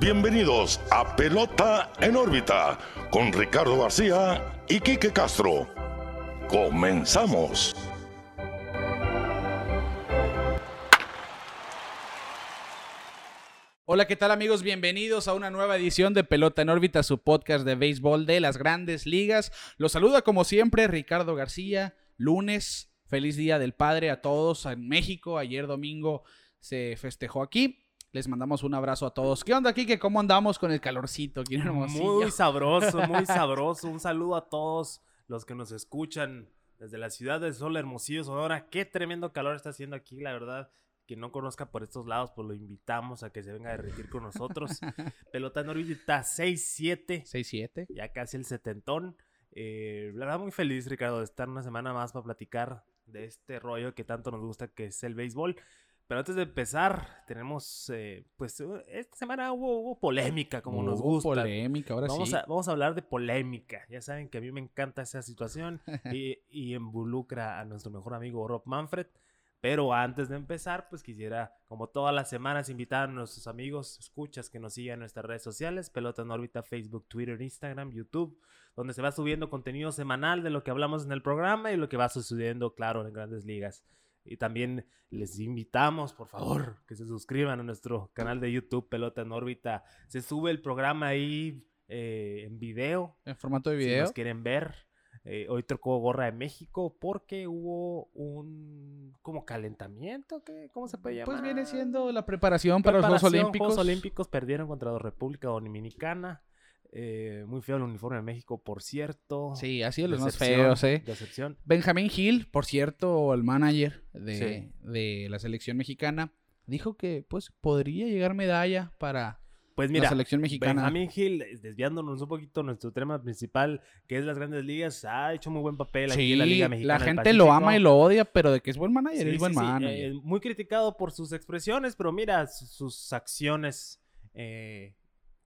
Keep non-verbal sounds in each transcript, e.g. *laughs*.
bienvenidos a Pelota en órbita con Ricardo García y Quique Castro. Comenzamos. Hola, ¿qué tal amigos? Bienvenidos a una nueva edición de Pelota en órbita, su podcast de béisbol de las grandes ligas. Los saluda como siempre Ricardo García, lunes, feliz día del padre a todos en México. Ayer domingo se festejó aquí. Les mandamos un abrazo a todos. ¿Qué onda, Kike? ¿Cómo andamos con el calorcito aquí en Hermosillo? Muy *laughs* sabroso, muy sabroso. Un saludo a todos los que nos escuchan desde la ciudad del sol, Hermosillo, Sonora. Qué tremendo calor está haciendo aquí, la verdad. Quien no conozca por estos lados, pues lo invitamos a que se venga a derretir con nosotros. *laughs* Pelota en órbita 6-7. 6-7. Ya casi el setentón. Eh, la verdad, muy feliz, Ricardo, de estar una semana más para platicar de este rollo que tanto nos gusta, que es el béisbol. Pero antes de empezar, tenemos, eh, pues, esta semana hubo, polémica, como nos gusta. polémica, ahora vamos sí. A, vamos a hablar de polémica. Ya saben que a mí me encanta esa situación *laughs* y, y involucra a nuestro mejor amigo Rob Manfred. Pero antes de empezar, pues quisiera, como todas las semanas, invitar a nuestros amigos, escuchas que nos sigan en nuestras redes sociales, Pelota en órbita, Facebook, Twitter, Instagram, YouTube, donde se va subiendo contenido semanal de lo que hablamos en el programa y lo que va sucediendo, claro, en grandes ligas. Y también les invitamos, por favor, que se suscriban a nuestro canal de YouTube, Pelota en órbita. Se sube el programa ahí eh, en video. En formato de video. Si nos quieren ver. Eh, hoy tocó gorra de México porque hubo un como calentamiento, ¿qué? ¿cómo se puede llamar? Pues viene siendo la preparación, para los Juegos Olímpicos. Los Juegos Olímpicos perdieron contra la República Dominicana. Eh, muy feo el uniforme de México, por cierto. Sí, ha sido los más feos, ¿eh? Decepción. Benjamín Gil, por cierto, el manager de, de, la selección mexicana, dijo que pues podría llegar medalla para pues mira, la selección mexicana. Benjamín Gil, desviándonos un poquito nuestro tema principal, que es las grandes ligas, ha hecho muy buen papel aquí en la Liga Mexicana. La gente lo ama y lo odia, pero de que es buen manager, sí, es buen sí, manager. Eh, muy criticado por sus expresiones, pero mira, sus acciones eh,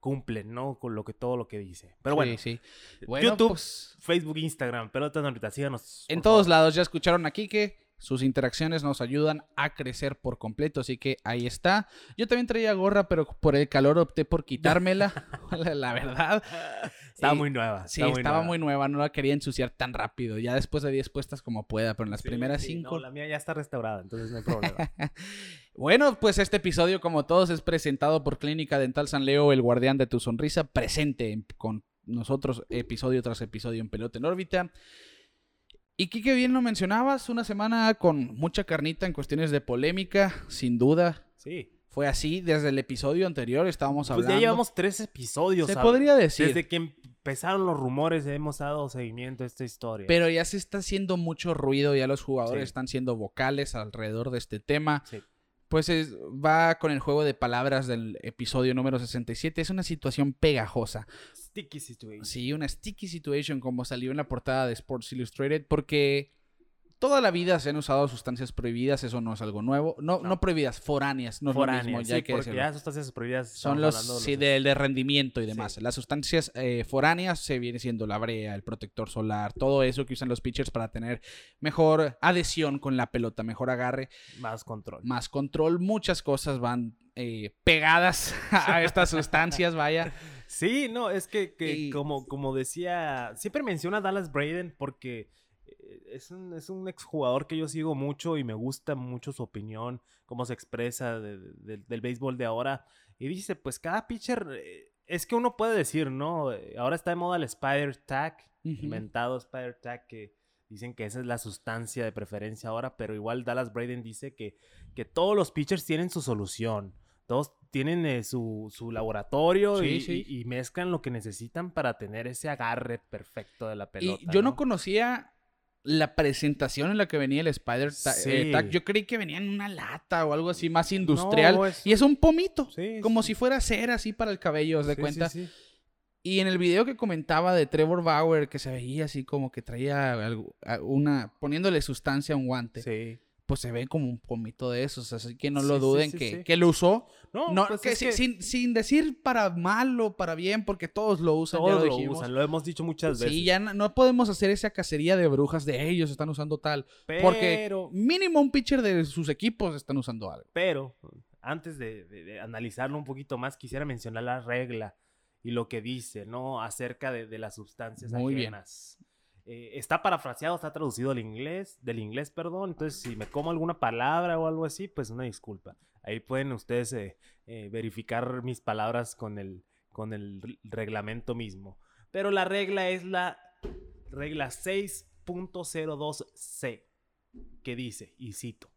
cumplen, ¿no? Con lo que todo lo que dice. Pero bueno, sí, bueno YouTube, pues, Facebook, Instagram, pelota ahorita, síganos. En todos lados, ya escucharon aquí que sus interacciones nos ayudan a crecer por completo, así que ahí está. Yo también traía gorra, pero por el calor opté por quitármela, *laughs* la, verdad. Estaba muy nueva. Sí, muy estaba nueva. muy nueva, no la quería ensuciar tan rápido. Ya después de 10 puestas como pueda, pero en las sí, primeras sí, 5... No, la mía ya está restaurada, entonces no hay problema. *laughs* bueno, pues este episodio, como todos, es presentado por Clínica Dental San Leo, el guardián de tu sonrisa, presente con nosotros episodio tras episodio en Pelota en órbita. Y Kike, bien lo mencionabas, una semana con mucha carnita en cuestiones de polémica, sin duda. Sí. Fue así desde el episodio anterior, estábamos hablando. Pues ya llevamos tres episodios. Se ¿sabes? podría decir. Desde que empezaron los rumores hemos dado seguimiento a esta historia. Pero ya se está haciendo mucho ruido, ya los jugadores sí. están siendo vocales alrededor de este tema. Sí. Pues es, va con el juego de palabras del episodio número 67. Es una situación pegajosa. Sticky situation. Sí, una sticky situation como salió en la portada de Sports Illustrated porque toda la vida se han usado sustancias prohibidas, eso no es algo nuevo. No, no. no prohibidas, foráneas, no foráneas, es lo mismo, ya sí, hay que porque decirlo. ya sustancias prohibidas son los, los sí, de, de, rendimiento y demás. Sí. Las sustancias eh, foráneas se viene siendo la brea, el protector solar, todo eso que usan los pitchers para tener mejor adhesión con la pelota, mejor agarre. Más control. Más control, muchas cosas van eh, pegadas *laughs* a estas sustancias, vaya. *laughs* Sí, no, es que, que y... como, como decía, siempre menciona a Dallas Braden porque es un, es un exjugador que yo sigo mucho y me gusta mucho su opinión, cómo se expresa de, de, del béisbol de ahora. Y dice, pues cada pitcher, eh, es que uno puede decir, ¿no? Ahora está de moda el Spider Tag, uh -huh. inventado Spider Tag, que dicen que esa es la sustancia de preferencia ahora, pero igual Dallas Braden dice que, que todos los pitchers tienen su solución. Todos tienen eh, su, su, laboratorio sí, y, sí. Y, y, mezclan lo que necesitan para tener ese agarre perfecto de la pelota. Y yo no, ¿no? conocía la presentación en la que venía el Spider ta sí. eh, Tag. Yo creí que venía en una lata o algo así más industrial. No, es... Y es un pomito. Sí, como sí. si fuera cera así para el cabello, ¿os de cuenta? Y en el video que comentaba de Trevor Bauer, que se veía así como que traía algo, una. poniéndole sustancia a un guante. Sí. Pues se ve como un pomito de esos. Así que no lo Sí, duden sí, que, sí. que lo usó. No, No, pues que, es si- que Sin, sin decir para mal o para bien, porque todos lo usan. ya todos lo lo usan, lo hemos dicho muchas veces. Sí, ya no, no podemos hacer esa cacería de brujas de ellos están usando tal. pero, Porque mínimo un pitcher de sus equipos están usando algo. pero antes de, de- de analizarlo un poquito más, quisiera mencionar la regla y lo que dice, ¿no? Acerca de, de las sustancias Muy bien. Eh, está parafraseado, está traducido al inglés, del inglés, perdón. Entonces, si me como alguna palabra o algo así, pues una disculpa. Ahí pueden ustedes eh, eh, verificar mis palabras con el, con el reglamento mismo. Pero la regla es la regla 6.02c, que dice, y cito,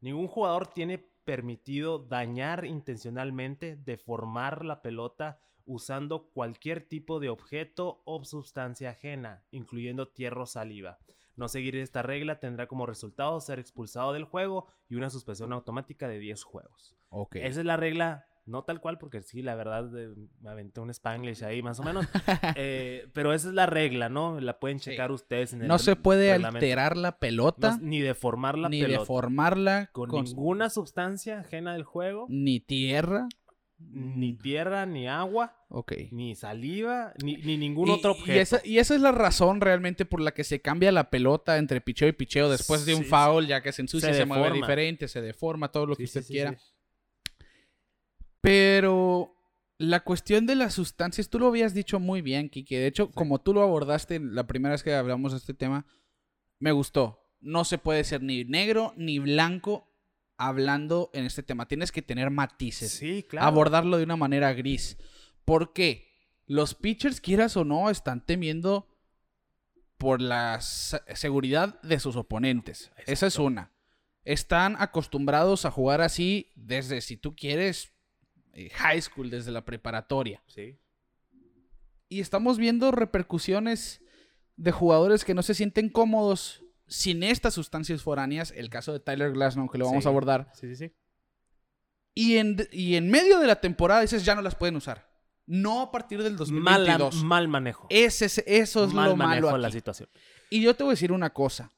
ningún jugador tiene permitido dañar intencionalmente, deformar la pelota usando cualquier tipo de objeto o sustancia ajena, incluyendo tierra o saliva. No seguir esta regla tendrá como resultado ser expulsado del juego y una suspensión automática de 10 juegos. Ok. Esa es la regla, no tal cual, porque sí, la verdad, eh, me aventé un spanglish ahí más o menos. *laughs* Eh, pero esa es la regla, ¿no? La pueden Sí. checar ustedes en el no se puede reglamento. alterar la pelota, No- ni deformar la ni pelota. deformarla con, con, ninguna sustancia ajena del juego, ni tierra. Ni tierra, ni agua, Ok. ni saliva, ni, ni ningún Y- otro y objeto. esa, y esa es la razón realmente por la que se cambia la pelota entre picheo y picheo después de un Sí, foul, ya que se ensucia, se, se mueve diferente, se deforma, todo lo que Sí, usted sí, quiera. Pero la cuestión de las sustancias, tú lo habías dicho muy bien, Kike. De hecho, como tú lo abordaste la primera vez que hablamos de este tema, me gustó. No se puede ser ni negro ni blanco hablando en este tema. Tienes que tener matices. Sí, claro. Abordarlo de una manera gris. ¿Por qué? Los pitchers, quieras o no, están temiendo por la se- seguridad de sus oponentes. Esa es una. Están acostumbrados a jugar así desde, si tú quieres, eh, high school, desde la preparatoria. Sí. Y estamos viendo repercusiones de jugadores que no se sienten cómodos sin estas sustancias foráneas. El caso de Tyler Glasnow, que lo vamos Sí. a abordar. Sí, sí, sí. Y en, y en medio de la temporada dices, ya no las pueden usar. No a partir del Mal, 2022. mal manejo. Ese es- eso es mal lo manejo malo de la aquí. situación. Y yo te voy a decir una cosa.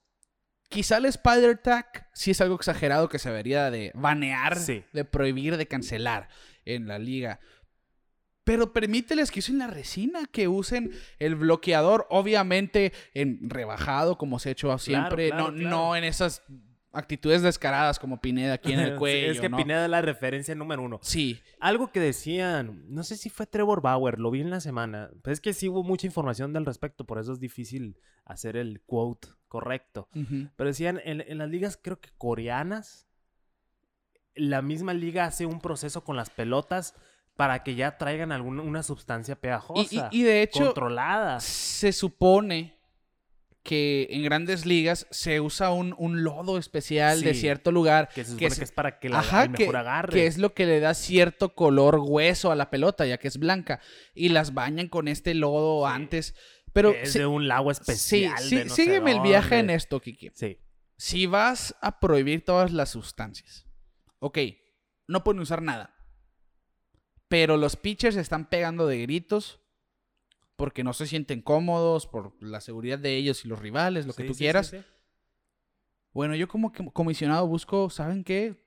Quizá el Spider Tag sí es algo exagerado que se debería de banear, Sí. de prohibir, de cancelar en la liga. Pero permíteles que usen la resina, que usen el bloqueador, obviamente en rebajado, como se ha hecho siempre, claro, no, claro. no en esas actitudes descaradas como Pineda aquí en el *laughs* Sí, cuello. es que ¿no? Pineda es la referencia número uno. Sí, Algo que decían, no sé si fue Trevor Bauer, lo vi en la semana, pero es que sí hubo mucha información del respecto, por eso es difícil hacer el quote correcto. Pero decían, en, en las ligas creo que coreanas, la misma liga hace un proceso con las pelotas para que ya traigan alguna una sustancia Y, pegajosa, y- y de hecho, controlada. se supone que en grandes ligas se usa un, un lodo especial de Sí, cierto lugar Que se que supone es- que es para que la, Ajá, el que, mejor agarre. que es lo que le da cierto color hueso a la pelota, ya que es blanca. Y las bañan con este lodo Sí. antes. Pero Que es sí- de un lago especial. sí, de no sé sígueme el viaje en esto, Kiki. Sí. Si vas a prohibir todas las sustancias, ok, no pueden usar nada. Pero los pitchers están pegando de gritos porque no se sienten cómodos, por la seguridad de ellos y los rivales, lo que tú sí, quieras. sí. Bueno, yo como comisionado busco, ¿saben qué?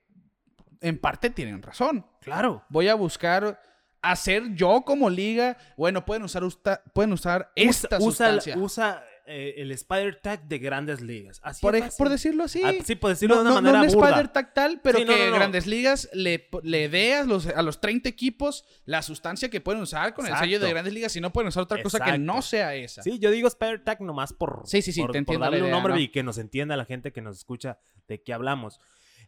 En parte tienen razón. Claro. Voy a buscar hacer yo como liga. Bueno, pueden usar, usta- pueden usar esta usa, sustancia. usa eh, el Spider Tag de grandes ligas. Así por, es decirlo así. Ah, sí, por decirlo no, de una no- no manera un burda. Spider tactal, pero Sí, no, que no, no. Grandes Ligas le, le dé a los, a los 30 equipos la sustancia que pueden usar con el sello de. Grandes Ligas y no pueden usar otra cosa que no sea esa. Sí, yo digo Spider Tag nomás por, Sí, sí, sí, por, te darle un nombre ¿no? y que nos entienda la gente que nos escucha de qué hablamos.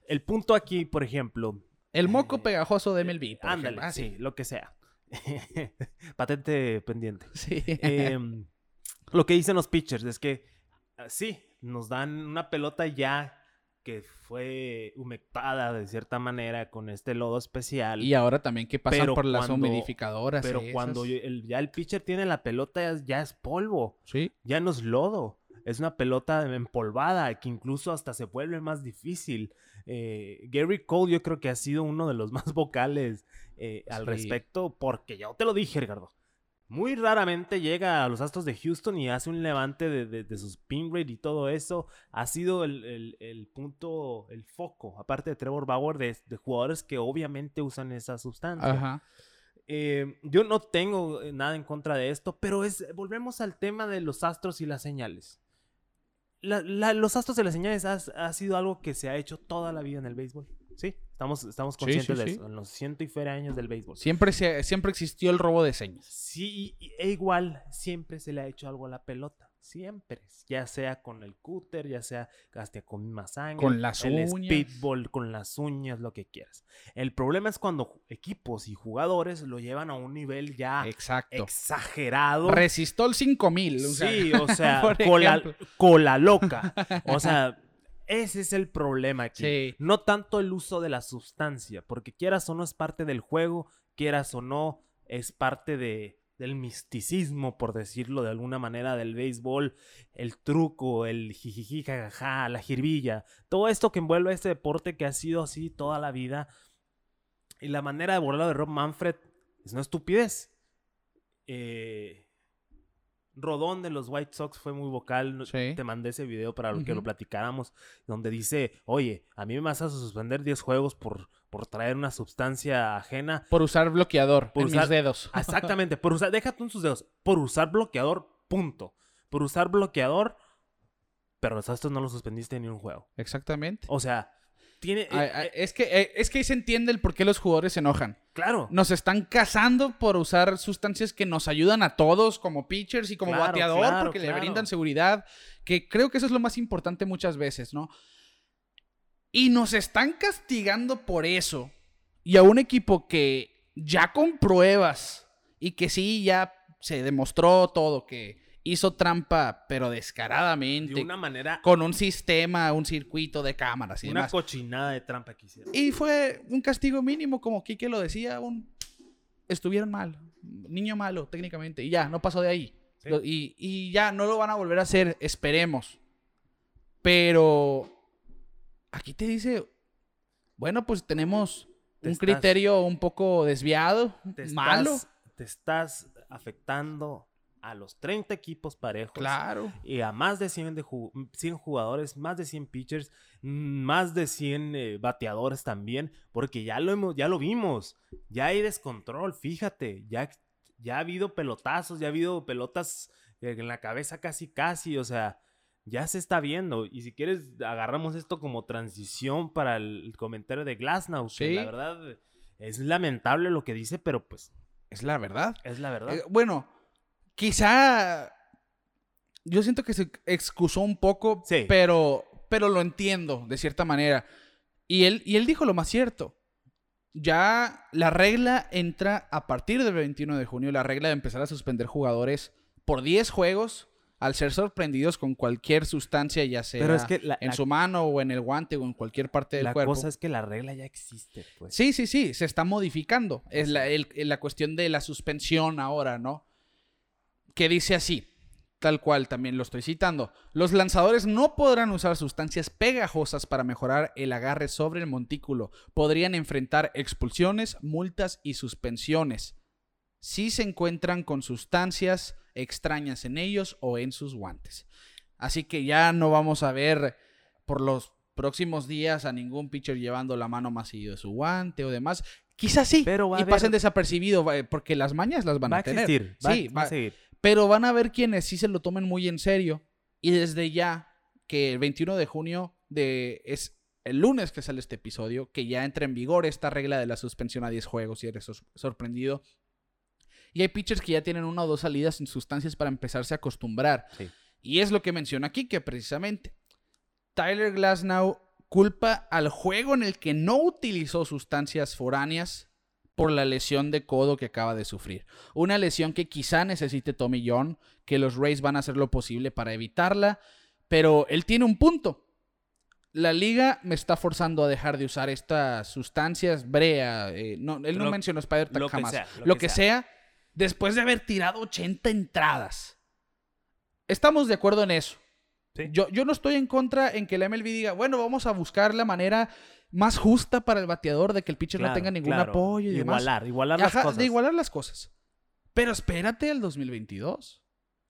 El punto aquí, por ejemplo, El moco pegajoso de MLB. por ándale, ejemplo. Ah, sí, lo que sea. *laughs* Patente pendiente. Sí. Em, lo que dicen los pitchers es que ah, sí, nos dan una pelota ya que fue humectada de cierta manera con este lodo especial. y ahora también que pasan por las cuando- humidificadoras. pero esas. cuando el- ya el pitcher tiene la pelota, ya, es- ya es polvo, Sí. ya no es lodo. Es una pelota empolvada que incluso hasta se vuelve más difícil. Eh, Gary Cole yo creo que ha sido uno de los *laughs* más vocales eh, al Sí. respecto porque yo te lo dije, Ricardo. Muy raramente llega a los Astros de Houston y hace un levante de, de, de sus pin rate y todo eso. Ha sido el, el- el punto, el foco, aparte de Trevor Bauer, de, de jugadores que obviamente usan esa sustancia. Ajá. Eh, yo no tengo eh, nada en contra de esto, pero es volvemos al tema de los astros y las señales. La- la- los astros y las señales has- ha, sido algo que se ha hecho toda la vida en el béisbol. Sí, estamos, estamos conscientes sí, de sí. eso. En los ciento y feria años del béisbol. Siempre, se, siempre existió el robo de señas. Sí, y- e igual siempre se le ha hecho algo a la pelota. Siempre. Ya sea con el cúter, ya sea hasta con sangre. Con las el uñas. speedball, con las uñas, lo que quieras. El problema es cuando equipos y jugadores lo llevan a un nivel ya Exacto. exagerado. Resistol 5000. o sea, sí, o sea, *laughs* cola, cola loca. *laughs* O sea, ese es el problema aquí. Sí. No tanto el uso de la sustancia, porque quieras o no es parte del juego, quieras o no es parte de, del misticismo, por decirlo de alguna manera, del béisbol, el truco, el jijiji, jajaja, la jirbilla, todo esto que envuelve este deporte que ha sido así toda la vida. Y la manera de abordarlo de Rob Manfred es una estupidez. Eh, Rodón de los White Sox fue muy vocal. Sí. Te mandé ese video para que lo platicáramos. Donde dice: Oye, a mí me vas a suspender 10 juegos por, por traer una sustancia ajena. Por usar bloqueador Por en usar- mis dedos. *laughs* Exactamente, por usar, déjate en sus dedos. Por usar bloqueador, punto. Por usar bloqueador, pero los astros no lo suspendiste ni un juego. Exactamente. O sea, tiene. eh, Ay, eh, es, que, eh, es que ahí se entiende el por qué los jugadores se enojan. Claro. Nos están cazando por usar sustancias que nos ayudan a todos como pitchers y como Claro, bateador claro, porque le brindan seguridad, que creo que eso es lo más importante muchas veces, ¿no? Y nos están castigando por eso. Y a un equipo que ya con pruebas y que sí ya se demostró todo que hizo trampa, pero descaradamente, De una manera. con un sistema, un circuito de cámaras y Una demás. cochinada de trampa que hicieron. Y fue un castigo mínimo, como Kike lo decía, un... estuvieron mal. Niño malo, técnicamente. Y ya, no pasó de ahí. Sí. Lo- Y, y ya, no lo van a volver a hacer, esperemos. Pero aquí te dice, bueno, pues tenemos Te un estás- criterio un poco desviado, Te malo. estás, te estás afectando a los 30 equipos parejos. Claro. Y a más de 100, de ju- 100 jugadores, más de 100 pitchers, mm, más de 100 eh, bateadores también, porque ya lo, hemos, ya lo vimos, ya hay descontrol, fíjate, ya, ya ha habido pelotazos, ya ha habido pelotas en la cabeza casi casi, o sea, ya se está viendo. Y si quieres, agarramos esto como transición para el, comentario de Glasnow, que Sí. la verdad es lamentable lo que dice, pero pues Es la verdad. es la verdad. Eh, bueno, quizá yo siento que se excusó un poco, Sí. pero, pero lo entiendo de cierta manera. Y él, y él dijo lo más cierto. Ya la regla entra a partir del 21 de junio, la regla de empezar a suspender jugadores por 10 juegos al ser sorprendidos con cualquier sustancia, ya sea Pero es que la- en la- su mano o en el guante o en cualquier parte del la cuerpo. cosa es que la regla ya existe, pues. Sí, sí, sí, se está modificando. Es la, el- la cuestión de la suspensión ahora, ¿no? Que dice así, tal cual también lo estoy citando. Los lanzadores no podrán usar sustancias pegajosas para mejorar el agarre sobre el montículo. Podrían enfrentar expulsiones, multas y suspensiones si se encuentran con sustancias extrañas en ellos o en sus guantes. Así que ya no vamos a ver por los próximos días a ningún pitcher llevando la mano más seguido de su guante o demás. Quizás sí, Pero va a y haber- pasen desapercibido, va- porque las mañas las van va a a tener. existir, va, sí, va a seguir. Pero van a haber quienes sí se lo tomen muy en serio. Y desde ya, que el 21 de junio de, es el lunes que sale este episodio, que ya entra en vigor esta regla de la suspensión a 10 juegos si eres sor- sorprendido. Y hay pitchers que ya tienen una o dos salidas sin sustancias para empezarse a acostumbrar. Sí. Y es lo que menciona aquí, que precisamente Tyler Glasnow culpa al juego en el que no utilizó sustancias foráneas por la lesión de codo que acaba de sufrir. Una lesión que quizá necesite Tommy John, que los Rays van a hacer lo posible para evitarla, pero él tiene un punto. La liga me está forzando a dejar de usar estas sustancias, brea, eh, no, él no Lo- mencionó Spider lo que jamás. sea, lo, que, sea. después de haber tirado 80 entradas. Estamos de acuerdo en eso. Sí. Yo, yo no estoy en contra en que la MLB diga, bueno, vamos a buscar la manera más justa para el bateador de que el pitcher no tenga ningún claro. apoyo y demás. Igualar, igualar Ajá, las cosas. De igualar las cosas. Pero espérate al 2022.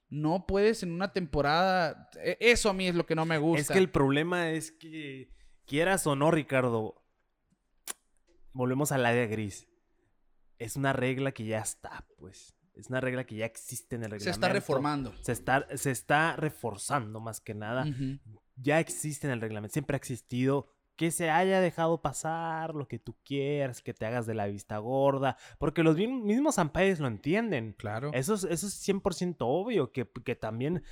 No puedes en una temporada. e- Eso a mí es lo que no me gusta. Es que el problema es que, quieras o no, Ricardo, volvemos al área gris. Es una regla que ya está, pues. Es una regla que ya existe en el reglamento. se está reformando. Se está, se está reforzando más que nada. Ya existe en el reglamento. Siempre ha existido. Que se haya dejado pasar lo que tú quieras, que te hagas de la vista gorda, porque los mi- mismos umpires lo entienden. Claro. Eso es, eso es 100% obvio, que, que también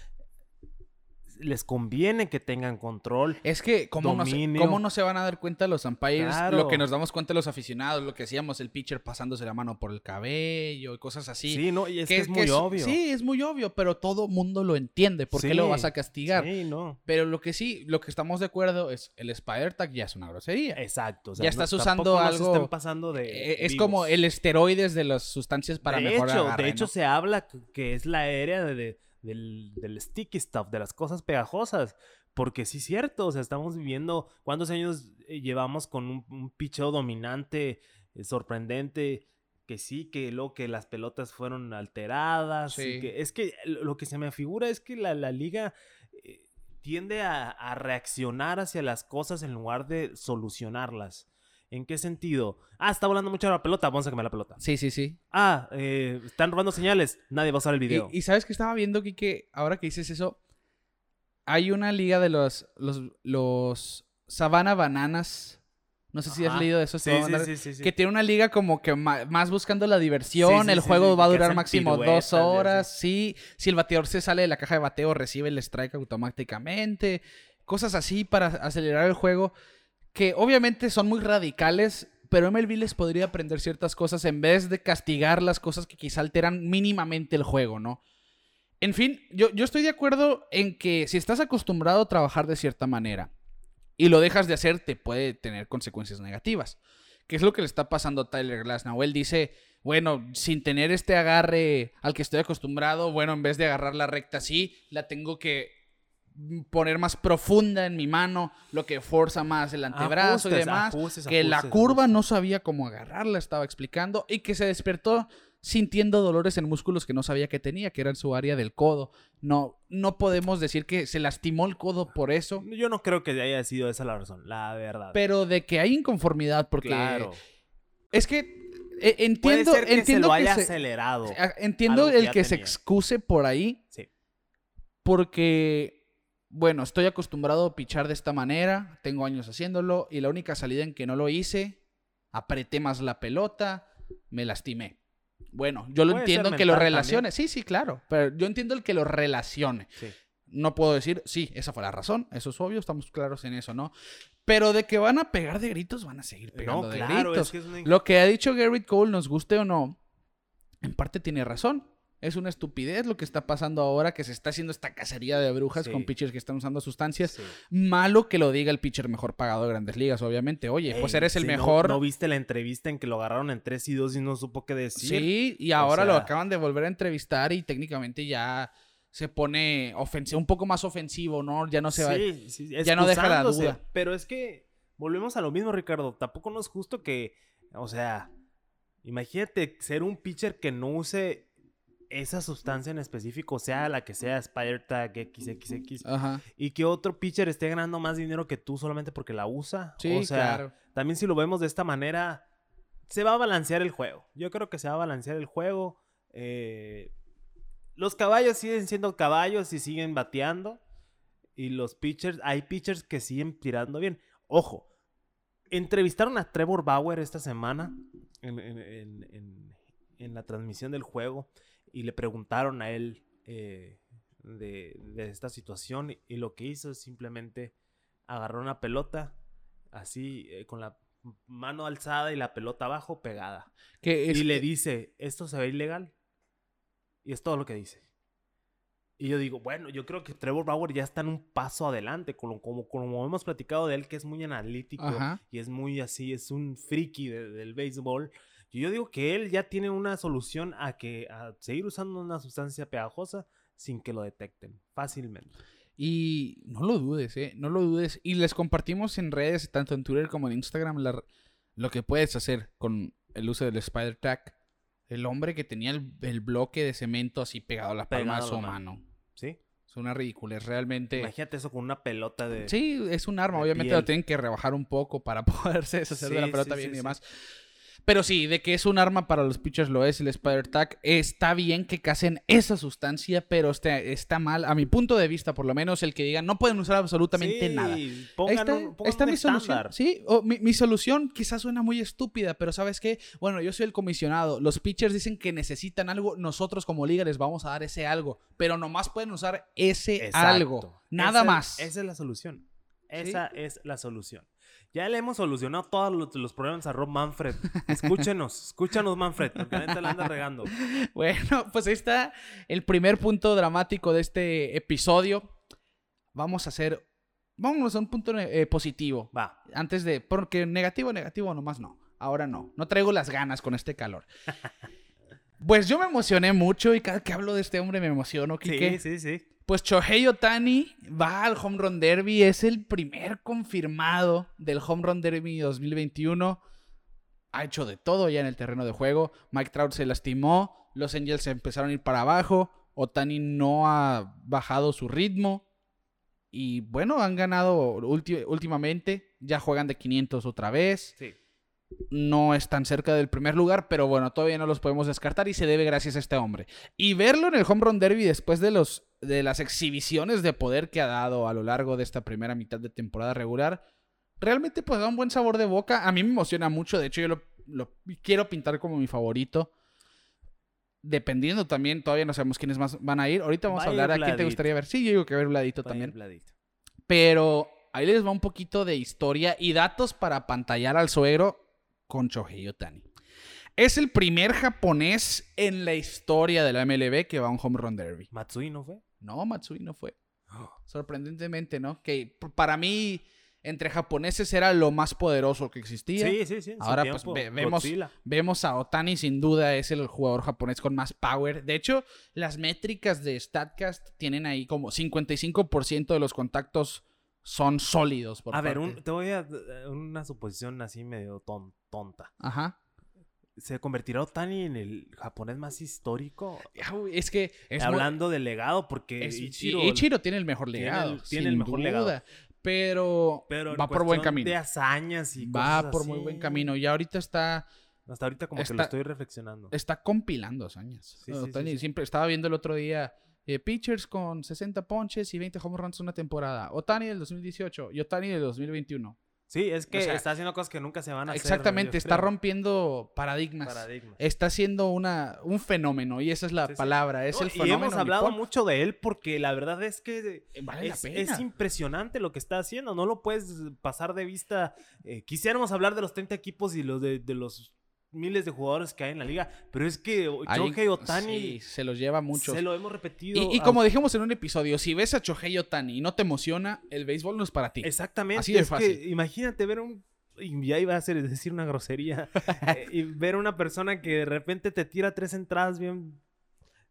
les conviene que tengan control. Es que, ¿cómo no, se, cómo no se van a dar cuenta los umpires? Claro. Lo que nos damos cuenta los aficionados, lo que decíamos, el pitcher pasándose la mano por el cabello y cosas así. Sí, no, y es que, Que- es que muy obvio. Sí, es muy obvio, pero todo mundo lo entiende. ¿Por qué lo vas a castigar? Sí, no. Pero lo que sí, lo que estamos de acuerdo es el Spider Tag ya es una grosería. Exacto. o sea, Ya estás usando algo- pasando de. Eh, es vivos. como el esteroides de las sustancias para de mejorar hecho, De hecho, se habla que- es la de, de- del, del sticky stuff, de las cosas pegajosas. Porque sí es cierto, o sea, estamos viviendo. ¿Cuántos años eh, llevamos con un, un picheo dominante, eh, sorprendente? Que sí, que luego que las pelotas fueron alteradas. y Sí. que, es que lo lo que se me figura es que la, la liga eh, tiende a, a reaccionar hacia las cosas en lugar de solucionarlas. ¿En qué sentido? Ah, está volando mucho la pelota, vamos a quemar la pelota. Sí, sí, sí. Ah, eh, están robando señales, nadie va a usar el video. Y, y sabes que estaba viendo, que ahora que dices eso, hay una liga de los, los, los Savannah Bananas. No sé si has leído de eso. Sí, sí, sí. Que tiene una liga como que más buscando la diversión. El juego va a durar máximo dos horas. Sí, si el bateador se sale de la caja de bateo, recibe el strike automáticamente. Cosas así para acelerar el juego. Que obviamente son muy radicales. Pero MLB les podría aprender ciertas cosas en vez de castigar las cosas que quizá alteran mínimamente el juego, ¿no? En fin, yo, yo estoy de acuerdo en que si estás acostumbrado a trabajar de cierta manera y lo dejas de hacer, te puede tener consecuencias negativas. ¿Qué es lo que le está pasando a Tyler Glasnow? Él dice, bueno, sin tener este agarre al que estoy acostumbrado, bueno, en vez de agarrar la recta así, la tengo que poner más profunda en mi mano, lo que forza más el antebrazo y demás. ajustes, que la curva no sabía cómo agarrarla, estaba explicando, y que se despertó sintiendo dolores en músculos que no sabía que tenía, que era en su área del codo. No, no podemos decir que se lastimó el codo por eso, Yo no creo que haya sido esa la razón, la verdad. pero de que hay inconformidad, porque claro. es que eh, Puede entiendo, ser que entiendo se lo que haya se- acelerado. entiendo que el que se excuse por ahí, Sí. porque, bueno, estoy acostumbrado a pichar de esta manera, tengo años haciéndolo, y la única salida en que no lo hice, apreté más la pelota, me lastimé. Bueno, yo lo entiendo en que lo relacione. Sí, sí, claro. Pero yo entiendo el que lo relacione. Sí. No puedo decir, sí, esa fue la razón. Eso es obvio, estamos claros en eso, ¿no? Pero de que van a pegar de gritos, van a seguir pegando No, de claro, gritos. es que es una... Lo que ha dicho Garrett Cole, nos guste o no, en parte tiene razón. Es una estupidez lo que está pasando ahora, que se está haciendo esta cacería de brujas Sí. con pitchers que están usando sustancias. Sí. Malo que lo diga el pitcher mejor pagado de grandes ligas, obviamente. Oye, pues eres el mejor. No, viste la entrevista en que lo agarraron en 3 y 2 y no supo qué decir? Sí, y O ahora lo acaban de volver a entrevistar y técnicamente ya se pone ofensivo, un poco más ofensivo, ¿no? Ya no se va. Sí, sí, ya no deja la duda. Pero es que volvemos a lo mismo, Ricardo. Tampoco no es justo que, o sea, imagínate ser un pitcher que no use esa sustancia en específico, sea la que sea Spider Tag XXX, Ajá. y que otro pitcher esté ganando más dinero que tú solamente porque la usa. Sí, o sea, claro. también si lo vemos de esta manera, se va a balancear el juego. Yo creo que se va a balancear el juego. Eh, los caballos siguen siendo caballos y siguen bateando. Y los pitchers, hay pitchers que siguen tirando bien. Ojo, entrevistaron a Trevor Bauer esta semana en, en- en- en- en la transmisión del juego y le preguntaron a él eh, de, de esta situación y, lo que hizo es simplemente agarró una pelota así eh, con la mano alzada y la pelota abajo pegada Que es- y le dice, ¿esto se ve ilegal? Y es todo lo que dice. Y yo digo, bueno, yo creo que Trevor Bauer ya está en un paso adelante, como, como, como hemos platicado de él, que es muy analítico Ajá. y es muy así, es un friki de- del béisbol. Yo digo que él ya tiene una solución a que a seguir usando una sustancia pegajosa sin que lo detecten fácilmente. Y no lo dudes, ¿eh? No lo dudes. Y les compartimos en redes, tanto en Twitter como en Instagram, la- lo que puedes hacer con el uso del Spider Tag. El hombre que tenía el, el bloque de cemento así pegado a la palma Pegado de su la mano. ¿Sí? Es una ridiculez, realmente. Imagínate eso con una pelota de... Sí, es un arma. Obviamente piel. lo tienen que rebajar un poco para *laughs* poderse deshacer de la pelota sí, bien sí, y demás. Pero sí, de que es un arma para los pitchers lo es el Spider Tag. Está bien que casen esa sustancia, pero está, está mal, a mi punto de vista, por lo menos, el que digan no pueden usar absolutamente Sí, nada. Pongan Está, está mi solución. estándar. Sí, o mi, mi solución quizás suena muy estúpida, pero ¿sabes qué? Bueno, yo soy el comisionado. Los pitchers dicen que necesitan algo. Nosotros, como liga, les vamos a dar ese algo. Pero nomás pueden usar ese Exacto. algo. Nada Esa- más. Esa es la solución. Esa es la solución. Ya le hemos solucionado todos los, los problemas a Rob Manfred. Escúchenos, *laughs* escúchanos, Manfred, porque la neta la anda regando. Bueno, pues ahí está el primer punto dramático de este episodio. Vamos a hacer. Vamos a un punto eh, positivo. Va. Antes de. Porque negativo, negativo, nomás no. Ahora no. No traigo las ganas con este calor. *laughs* Pues yo me emocioné mucho y cada que hablo de este hombre me emociono, Kike. Sí, sí, sí. Pues Shohei Otani va al Home Run Derby. Es el primer confirmado del Home Run Derby 2021. Ha hecho de todo ya en el terreno de juego. Mike Trout se lastimó. Los Angels empezaron a ir para abajo. Otani no ha bajado su ritmo. Y bueno, han ganado últimamente. Ya juegan de 500 otra vez. Sí. No están cerca del primer lugar, pero bueno, todavía no los podemos descartar y se debe gracias a este hombre. Y verlo en el Home Run Derby después de, los, de las exhibiciones de poder que ha dado a lo largo de esta primera mitad de temporada regular, realmente pues da un buen sabor de boca. A mí me emociona mucho, de hecho yo lo, lo quiero pintar como mi favorito. Dependiendo también, todavía no sabemos quiénes más van a ir. Ahorita vamos Va a hablar a quién te gustaría ver. Sí, yo digo que ver Vladito Va también. Pero ahí les va un poquito de historia y datos para pantallar al suegro con Shohei Otani. Es el primer japonés en la historia de la MLB que va a un home run derby. Matsui no fue. No, Matsui no fue. Sorprendentemente, ¿no? Que para mí, entre japoneses era lo más poderoso que existía. Sí, sí, sí. Ahora, pues, ve- vemos- Godzilla. Vemos a Otani, sin duda, es el jugador japonés con más power. De hecho, las métricas de StatCast tienen ahí como 55% de los contactos son sólidos. Por A ver, un- te voy a eh, una suposición así medio ton- tonta. Ajá. ¿Se convertirá Otani en el japonés más histórico? Güey, Es que es muy- Hablando del legado, porque es- Ichiro, Ichiro tiene el mejor tiene legado. el- tiene el mejor legado. duda, Pero, pero en va por buen camino. De hazañas y Va cosas por muy buen camino. Ya ahorita está, Hasta ahorita como que lo estoy reflexionando. está compilando hazañas. Sí, sí, Otani sí. siempre estaba viendo el otro día eh, pitchers con 60 ponches y 20 home runs una temporada. Otani del 2018 y Otani del 2021. Sí, es que O sea, está haciendo cosas que nunca se van a hacer. Exactamente, está creo. rompiendo paradigmas. Paradigmas. Está siendo una, un fenómeno y esa es la Sí, sí. palabra. Es No, el y fenómeno. hemos hablado mucho de él porque la verdad es que Vale es, la pena. es impresionante lo que está haciendo. No lo puedes pasar de vista. Eh, quisiéramos hablar de los 30 equipos y los de, de los miles de jugadores que hay en la liga, pero es que Shohei Otani sí, se los lleva mucho. se lo hemos repetido. Y, y a- como dijimos en un episodio, si ves a Chohei Otani y no te emociona, el béisbol no es para ti. Exactamente. Así de es fácil. que imagínate ver un. Y ya iba a ser, decir una grosería. *laughs* eh, y ver una persona que de repente te tira tres entradas bien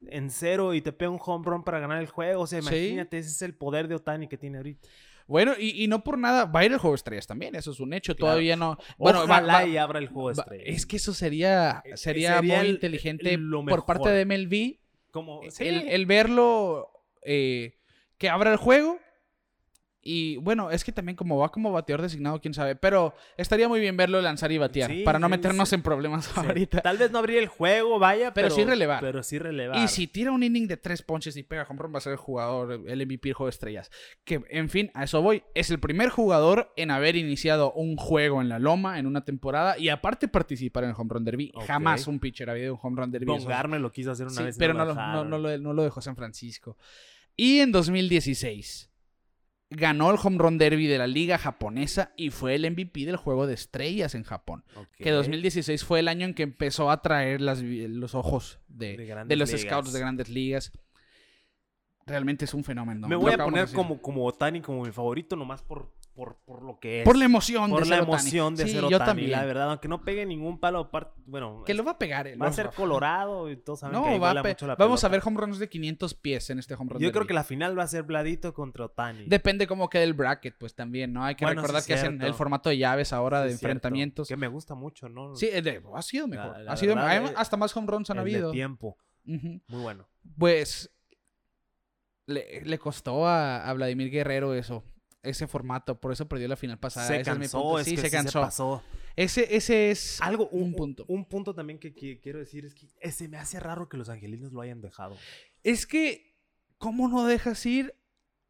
en cero y te pega un home run para ganar el juego. O sea, Sí. imagínate, ese es el poder de Otani que tiene ahorita. Bueno, y, y no por nada, va a ir el juego de estrellas también, eso es un hecho. Claro. Todavía no. Bueno, va- Ojalá va- y abra el juego de va- estrellas. es que eso sería, Eh, sería, sería muy el- inteligente por parte de MLB. Como, el, el verlo eh, que abra el juego. Y bueno, es que también como va como bateador designado, quién sabe. Pero estaría muy bien verlo lanzar y batear. Sí, para no sí, meternos sí. en problemas ahorita. Tal vez no abría el juego, vaya, Pero pero, sí relevar. Pero sí relevar. Y si tira un inning de tres ponches y pega home run, va a ser el jugador, el MVP del juego de estrellas. Que, en fin, a eso voy. Es el primer jugador en haber iniciado un juego en la loma en una temporada y aparte participar en el home run derby. Jamás un pitcher había ido un home run derby. Bongarme lo quiso hacer una vez. pero no, lo lo, no, dejaron. no lo, no lo dejó San Francisco. Y en 2016 ganó el home run derby de la liga japonesa y fue el MVP del juego de estrellas en Japón. Que 2016 fue el año en que empezó a traer las los ojos de, De los ligas. scouts de grandes ligas. Realmente es un fenómeno. Me voy a poner como, como Otani como mi favorito, nomás por, por, por lo que es. Por la emoción Por de la ser emoción de Sí, ser yo Otani, también. la verdad. Aunque no pegue ningún palo aparte. Bueno, Que lo va a pegar. él, va a ser colorado y todos saben No, que ahí va a mucho la vamos a ver home runs de 500 pies en este home run Yo creo que la final va a ser Vladito contra Otani. Depende cómo quede el bracket, pues también, ¿no? Hay que Bueno, recordar sí que hacen el formato de llaves ahora Sí, de cierto, enfrentamientos. Que me gusta mucho, ¿no? Sí, de- ha sido mejor. La- la ha sido, verdad, eh, hasta más home runs han El de habido. tiempo. Muy bueno. Pues le, le costó a, a Vladimir Guerrero eso, ese formato, por eso perdió la final pasada. se cansó, es Sí, que se cansó. pasó. Ese, ese es Algo, un, un, punto. Un punto también que, qui- quiero decir es que ese me hace raro que los angelinos lo hayan dejado. Es que, ¿cómo no dejas ir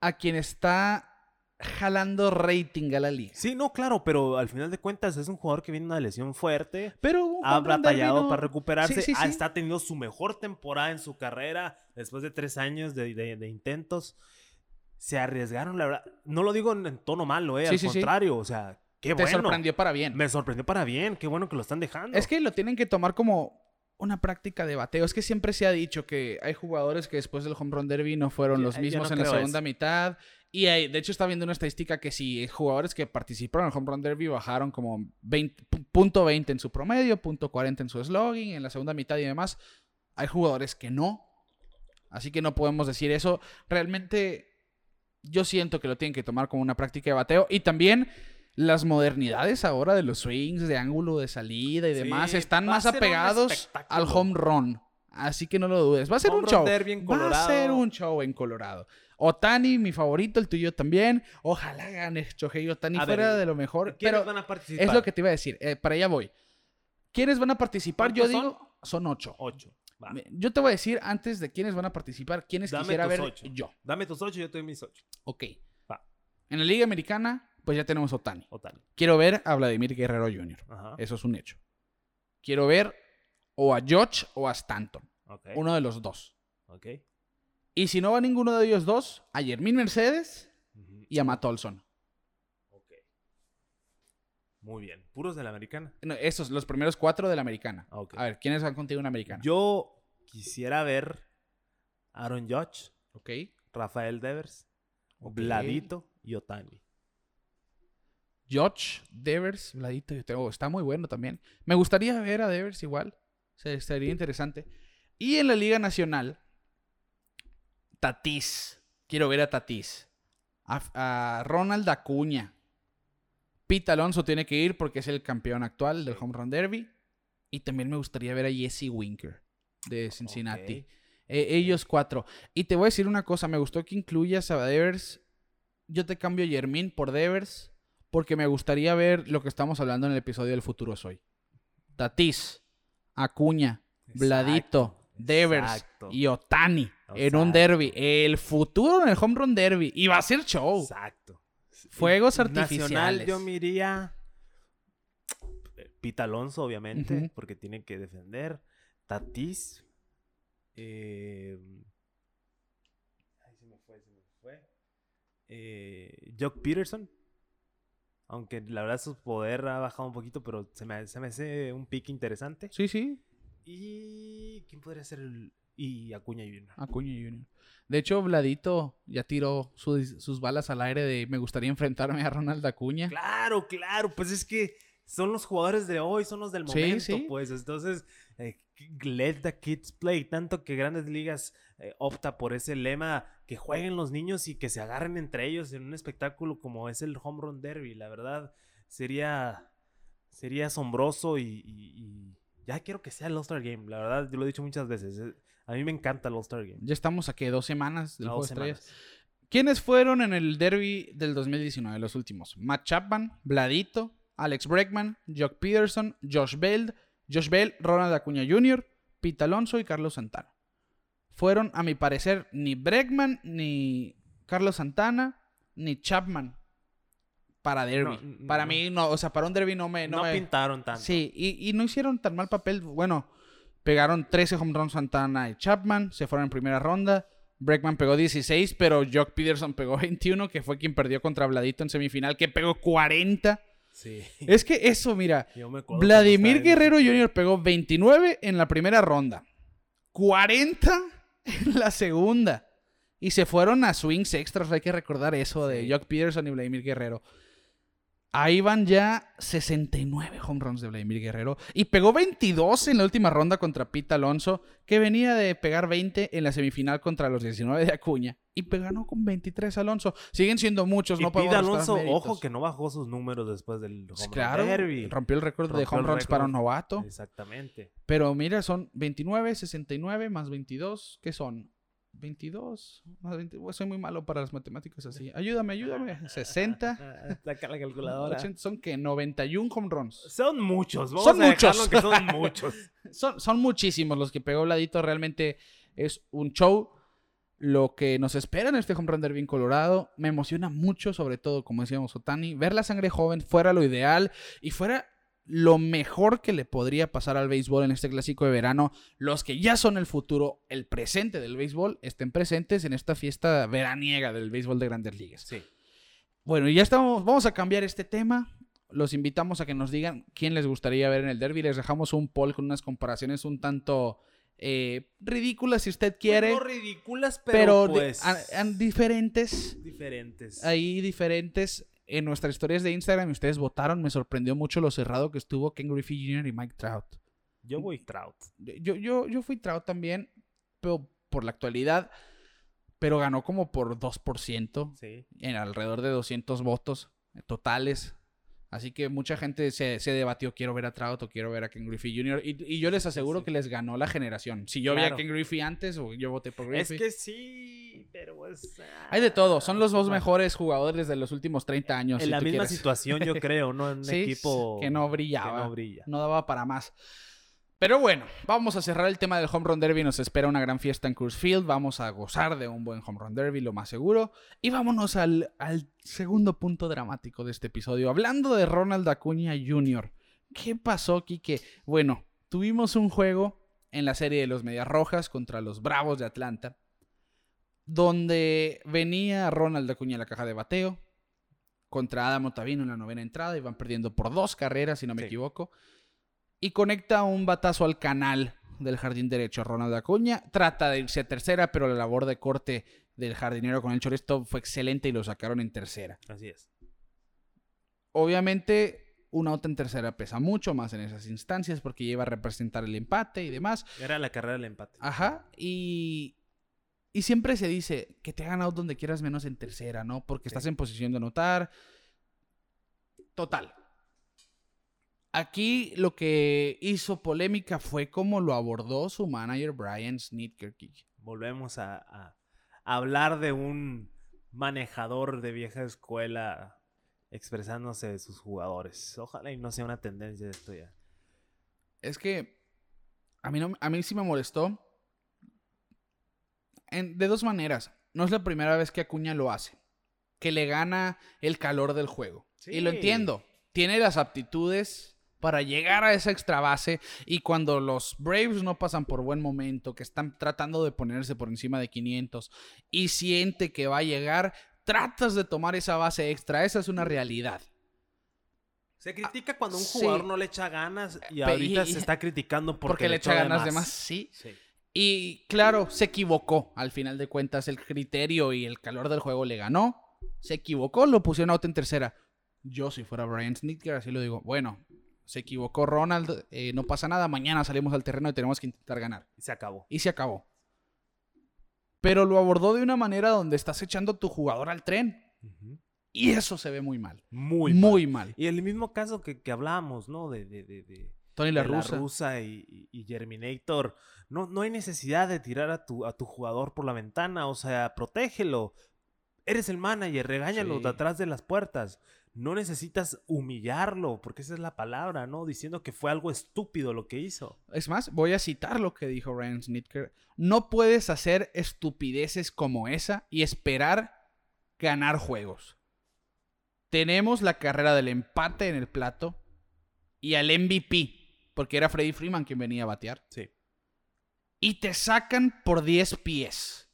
a quien está jalando rating a la liga? Sí, no, claro, pero al final de cuentas es un jugador que viene de una lesión fuerte. Pero Ha batallado no- para recuperarse. Sí, sí. Está teniendo su mejor temporada en su carrera después de tres años de, de- de intentos. Se arriesgaron, la verdad. No lo digo en, en tono malo, ¿eh? Al contrario. O sea, qué Te bueno. sorprendió para bien. Me sorprendió para bien. Qué bueno que lo están dejando. Es que lo tienen que tomar como una práctica de bateo. Es que siempre se ha dicho que hay jugadores que después del home run derby no fueron los ya mismos no en la segunda eso. mitad. Y de hecho está viendo una estadística que si jugadores que participaron en el home run derby bajaron como 20, pu- punto 20 en su promedio, punto 40 en su slogan, en la segunda mitad y demás. Hay jugadores que no. Así que no podemos decir eso. Realmente yo siento que lo tienen que tomar como una práctica de bateo. Y también las modernidades ahora de los swings, de ángulo de salida y Sí, demás, están más apegados al home run. Así que no lo dudes. Va a ser Home un show. Va a ser un show en Colorado. Otani, mi favorito, el tuyo también. Ojalá gane Shohei Otani A ver, fuera de lo mejor. ¿Quiénes Pero van a participar? es lo que te iba a decir. eh, para allá voy. ¿Quiénes van a participar? Yo digo, son ocho. Ocho. Va. Yo te voy a decir antes de quiénes van a participar, quiénes Dame quisiera tus ver ocho. yo. Dame tus ocho, yo te doy mis ocho. Ok. Va. En la Liga Americana, pues ya tenemos Otani. Otani. Quiero ver a Vladimir Guerrero Jr. Ajá. Eso es un hecho. Quiero ver o a George o a Stanton. Ok. Uno de los dos. Ok. Y si no va ninguno de ellos dos, a Yermín Mercedes y a Matt Olson. Ok. Muy bien. Puros de la americana. No, esos, los primeros cuatro de la americana. Ah. A ver, ¿quiénes van contigo en americana? Yo quisiera ver Aaron Judge, Ok. Rafael Devers, Ok. Vladito y Otani. George, Devers, Vladito, yo tengo- está muy bueno también. Me gustaría ver a Devers igual. Se, sería interesante. Y en la Liga Nacional, Tatís. Quiero ver a Tatís. A, a Ronald Acuña. Pete Alonso tiene que ir porque es el campeón actual del. Home Run Derby. Y también me gustaría ver a Jesse Winker de Cincinnati. Eh, ellos cuatro. Y te voy a decir una cosa, me gustó que incluyas a Devers. Yo te cambio Yermín por Devers porque me gustaría ver lo que estamos hablando en el episodio del futuro soy. Tatís, Acuña, Vladito, Exacto, Devers exacto. y Otani en un derby. El futuro en el home run derby. Y va a ser show. Exacto. Fuegos Nacional artificiales. yo me iría eh, Pita Alonso, obviamente, porque tiene que defender. Tatis. Eh... Ay, se me fue, se me fue. Eh... Jock Peterson. Aunque la verdad su poder ha bajado un poquito, pero se me, se me hace un pick interesante. Sí, sí. ¿Y quién podría ser el...? Y Acuña Jr. Acuña Jr. De hecho, Vladito ya tiró sus, sus balas al aire de me gustaría enfrentarme a Ronald Acuña. Claro, claro, pues es que son los jugadores de hoy, son los del Sí, momento, sí. pues entonces eh, let the kids play, tanto que Grandes Ligas eh, opta por ese lema que jueguen los niños y que se agarren entre ellos en un espectáculo como es el Home Run Derby, la verdad sería sería asombroso y ya quiero que sea el All-Star Game, la verdad yo lo he dicho muchas veces, eh, a mí me encanta el All-Star Game. Ya estamos aquí dos semanas del No, juego dos de estrellas. ¿Quiénes fueron en el derby del 2019, los últimos? Matt Chapman, Vladito, Alex Bregman, Jock Peterson, Josh Bell, Josh Bell, Ronald Acuña Jr., Pete Alonso y Carlos Santana. Fueron, a mi parecer, ni Bregman, ni Carlos Santana, ni Chapman para derby. No, para no. mí, no, o sea, para un derby no me... No, No, me- pintaron tanto. Sí, y, y no hicieron tan mal papel. Bueno, pegaron 13 home runs Santana y Chapman, se fueron en primera ronda. Bregman pegó 16, pero Jock Peterson pegó *laughs* 21, que fue quien perdió contra Vladito en semifinal, que pegó 40. Sí. Es que eso, mira, *laughs* Vladimir Guerrero ese- Jr. pegó 29 en la primera ronda, 40 en la segunda. Y se fueron a swings extras, hay que recordar eso de. Jock Peterson y Vladimir Guerrero. Ahí van ya 69 home runs de Vladimir Guerrero. Y pegó 22 en la última ronda contra Pete Alonso, que venía de pegar 20 en la semifinal contra los 19 de Acuña. Y ganó con 23 Alonso. Siguen siendo muchos, Y no podemos Alonso, ojo que no bajó sus números después del home run claro, derby. rompió el récord de home runs para un novato. Exactamente. Pero mira, son 29, 69 más 22, ¿qué son? 22. más 20, bueno, soy muy malo para las matemáticas así. Ayúdame, ayúdame. 60. Ah, *laughs* Saca la calculadora. 80, son que 91 home runs. Son muchos, vamos Son a muchos. que son muchos. *laughs* Son, son muchísimos los que pegó Vladito. Realmente es un show. Lo que nos espera en este home run derby en Colorado me emociona mucho, sobre todo, como decíamos Otani, ver la sangre joven fuera lo ideal y fuera lo mejor que le podría pasar al béisbol en este clásico de verano. Los que ya son el futuro, el presente del béisbol, estén presentes en esta fiesta veraniega del béisbol de grandes ligas. Sí. Bueno, y ya estamos, vamos a cambiar este tema. Los invitamos a que nos digan quién les gustaría ver en el derby. Les dejamos un poll con unas comparaciones un tanto eh, ridículas si usted quiere, no ridículas, pero, pero, di- pues... a- a- diferentes. diferentes. Ahí diferentes en nuestras historias de Instagram. y Ustedes votaron. Me sorprendió mucho lo cerrado que estuvo Ken Griffey Jr. y Mike Trout. Yo voy Trout. Yo, yo, yo fui Trout también, pero por la actualidad. Pero ganó como por 2% Sí. en alrededor de 200 votos totales. Así que mucha gente se, se debatió, quiero ver a Trout o quiero ver a Ken Griffey Jr. Y, y yo les aseguro sí. que les ganó la generación. Si yo vi a. Ken Griffey antes o yo voté por Es Griffey. que sí, pero pues... Hay de todo, son los dos mejores jugadores de los últimos 30 años. En si la misma quieres. situación, yo *laughs* creo, ¿no? En un Sí, equipo... que no brillaba. Que no brilla. No daba para más. Pero bueno, vamos a cerrar el tema del Home Run Derby. Nos espera una gran fiesta en Coors Field. Vamos a gozar de un buen Home Run Derby, lo más seguro. Y vámonos al, al segundo punto dramático de este episodio. Hablando de Ronald Acuña Jr. ¿Qué pasó, Quique? Bueno, tuvimos un juego en la serie de los Medias Rojas contra los Bravos de Atlanta. Donde venía Ronald Acuña a la caja de bateo. Contra Adam Ottavino en la novena entrada. Iban perdiendo por dos carreras, si no me Sí. equivoco y conecta un batazo al canal del jardín derecho Ronald Acuña. Trata de irse a tercera, pero la labor de corte del jardinero con el shortstop fue excelente y lo sacaron en tercera. Así es. Obviamente, una out en tercera pesa mucho más en esas instancias porque lleva a representar el empate y demás. Era la carrera del empate. Ajá, y, y siempre se dice que te hagan out donde quieras menos en tercera, ¿no? Porque Sí. estás en posición de anotar. Total. Aquí lo que hizo polémica fue cómo lo abordó su manager Brian Snitker. Volvemos a, a hablar de un manejador de vieja escuela expresándose de sus jugadores. Ojalá y no sea una tendencia de esto ya. Es que a mí, no, a mí sí me molestó. En- de dos maneras. No es la primera vez que Acuña lo hace. Que le gana el calor del juego. Y lo entiendo. Tiene las aptitudes para llegar a esa extra base. Y cuando los Braves no pasan por buen momento, que están tratando de ponerse por encima de 500 y siente que va a llegar, tratas de tomar esa base extra. Esa es una realidad. Se critica cuando un sí. jugador no le echa ganas y ahorita y- se está criticando porque, Porque, le echa ganas de más. Sí, Sí. Y claro, se equivocó. Al final de cuentas, el criterio y el calor del juego le ganó. Se equivocó, lo pusieron out en tercera. Yo, si fuera Brian Snitker, así lo digo. Bueno, se equivocó Ronald, eh, no pasa nada. Mañana salimos al terreno y tenemos que intentar ganar. Y se acabó. Y se acabó. Pero lo abordó de una manera donde estás echando a tu jugador al tren. Y eso se ve muy mal. Muy, Muy, mal. mal. Y el mismo caso que, que hablábamos, ¿no? De, de, de, de- Tony La de Russa. y, y- y Germinator. No, no hay necesidad de tirar a tu, a tu jugador por la ventana. O sea, protégelo. Eres el manager, regáñalo Sí. de atrás de las puertas. No necesitas humillarlo, porque esa es la palabra, ¿no? Diciendo que fue algo estúpido lo que hizo. Es más, voy a citar lo que dijo Ryan Snitker. No puedes hacer estupideces como esa y esperar ganar juegos. Tenemos la carrera del empate en el plato y al MVP, porque era Freddy Freeman quien venía a batear. Sí. Y te sacan por 10 pies.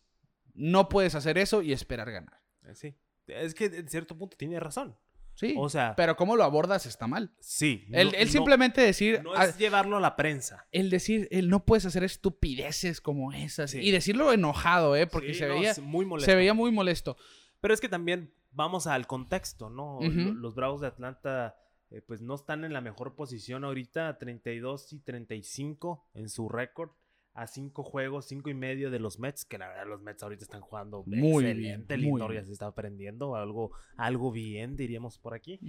No puedes hacer eso y esperar ganar. Eh, Sí. Es que en cierto punto tiene razón. Sí. O sea, pero cómo lo abordas está mal. sí. El, no- el simplemente decir... No ah, es llevarlo a la prensa. el decir, el no puedes hacer estupideces como esas. Sí. Y decirlo enojado, ¿eh? Porque Sí, se, no, veía, muy molesto. se veía muy molesto. Pero es que también vamos al contexto, ¿no? Los Bravos de Atlanta, eh, pues no están en la mejor posición ahorita, 32 y 35 en su récord, a cinco juegos, cinco y medio de los Mets, que la verdad los Mets ahorita están jugando Muy excelente. bien, muy Lindor ya bien. se está aprendiendo algo, algo bien, diríamos por aquí.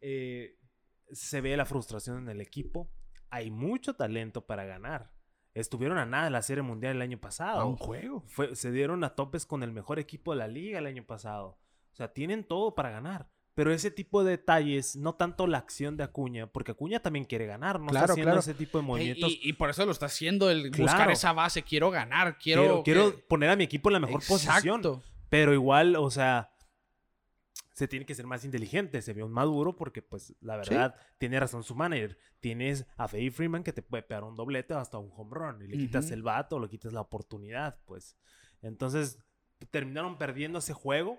Eh, se ve la frustración en el equipo. Hay mucho talento para ganar. estuvieron a nada la Serie Mundial el año pasado. A un juego. Fue- se dieron a topes con el mejor equipo de la liga el año pasado. O sea, tienen todo para ganar. Pero ese tipo de detalles, no tanto la acción de Acuña, porque Acuña también quiere ganar, no Claro, está haciendo claro. ese tipo de movimientos. Y, y por eso lo está haciendo, el buscar esa base. Quiero ganar, quiero. quiero quiero que- poner a mi equipo en la mejor posición. Exacto. Pero igual, o sea, se tiene que ser más inteligente, se vio un maduro porque, pues, la verdad, tiene razón su manager. Tienes a Faye Freeman que te puede pegar un doblete o hasta un home run y le quitas el vato o le quitas la oportunidad, pues. Entonces, terminaron perdiendo ese juego.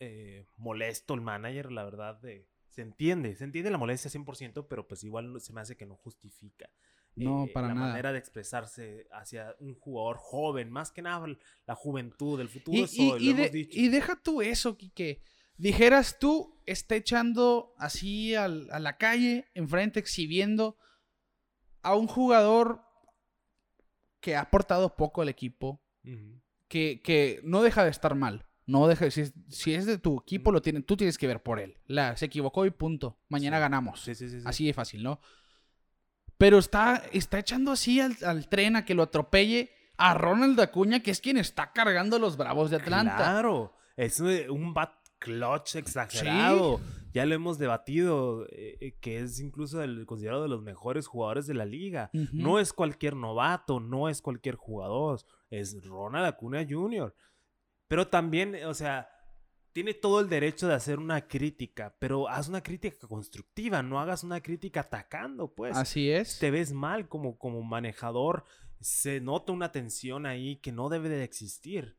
Eh, molesto el manager, la verdad, de... Se entiende, se entiende la molestia 100%, pero pues igual se me hace que no justifica. No, eh, para la nada. manera de expresarse hacia un jugador joven, más que nada la juventud, el futuro, Y, de- dicho. y deja tú eso, que Dijeras tú, está echando así al- a la calle, enfrente, exhibiendo a un jugador que ha aportado poco al equipo, que no deja de estar mal. No deja, si, es, si es de tu equipo, lo tiene, tú tienes que ver por él. La, se equivocó y punto. Mañana Sí. ganamos. Sí, sí, sí, sí. Así de fácil, ¿no? Pero está, está echando así al, al tren a que lo atropelle a Ronald Acuña, que es quien está cargando a los Bravos de Atlanta. Claro, es un un bat clutch exagerado. Ya lo hemos debatido, eh, eh, que es incluso el, considerado de los mejores jugadores de la liga. No es cualquier novato, no es cualquier jugador, es Ronald Acuna Jr. Pero también, o sea, tiene todo el derecho de hacer una crítica, pero haz una crítica constructiva, no hagas una crítica atacando, pues. Así es. te ves mal como, como manejador, se nota una tensión ahí que no debe de existir.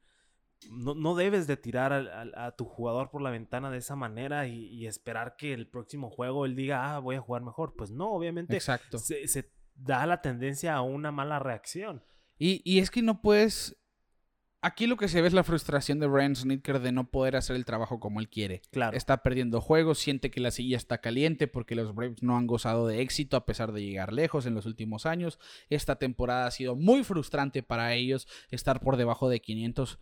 No, no debes de tirar al- al- a, tu jugador por la ventana de esa manera y, y esperar que el próximo juego él diga, ah, voy a jugar mejor. Pues no, obviamente Exacto. se, se da la tendencia a una mala reacción. Y, y es que no puedes. Aquí lo que se ve es la frustración de Brian Snitker de no poder hacer el trabajo como él quiere. Claro. Está perdiendo juegos, siente que la silla está caliente porque los Braves no han gozado de éxito a pesar de llegar lejos en los últimos años. Esta temporada ha sido muy frustrante para ellos estar por debajo de 500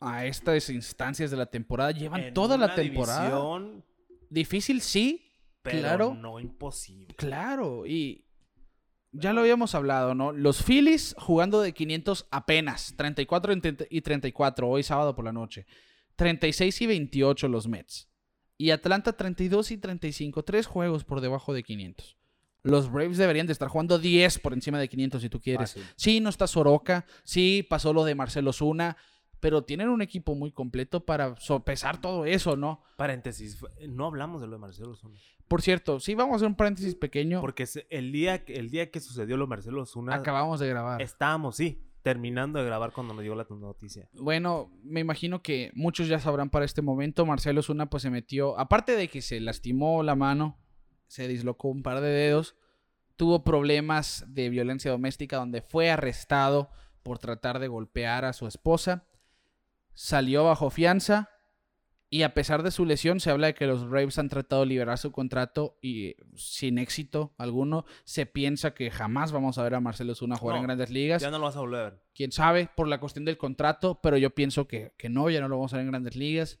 a estas instancias de la temporada. Llevan En toda la temporada. división, Difícil, sí. pero Claro. no imposible. Claro, y ya lo habíamos hablado, ¿no? Los Phillies jugando de 500 apenas, 34 y 30 y 34, hoy sábado por la noche. 36 y 28 los Mets. Y Atlanta 32 y 35, tres juegos por debajo de 500. Los Braves deberían de estar jugando 10 por encima de 500 si tú quieres. Fácil. Sí, no está Soroka, sí pasó lo de Marcelo Zuna, pero tienen un equipo muy completo para sopesar todo eso, ¿no? Paréntesis, no hablamos de lo de Marcelo Zuna. Por cierto, sí vamos a hacer un paréntesis pequeño. Porque el día, que- el día que sucedió lo de Marcelo Zuna, Acabamos de grabar. estábamos, sí, terminando de grabar cuando nos llegó la noticia. Bueno, me imagino que muchos ya sabrán para este momento. Marcelo Zuna pues se metió, aparte de que se lastimó la mano, se dislocó un par de dedos, tuvo problemas de violencia doméstica donde fue arrestado por tratar de golpear a su esposa, salió bajo fianza y a pesar de su lesión se habla de que los Braves han tratado de liberar su contrato y sin éxito alguno se piensa que jamás vamos a ver a Marcelo Zuna jugar en grandes ligas Ya no lo vas a volver quién sabe, por la cuestión del contrato, pero yo pienso que, que no, ya no lo vamos a ver en grandes ligas.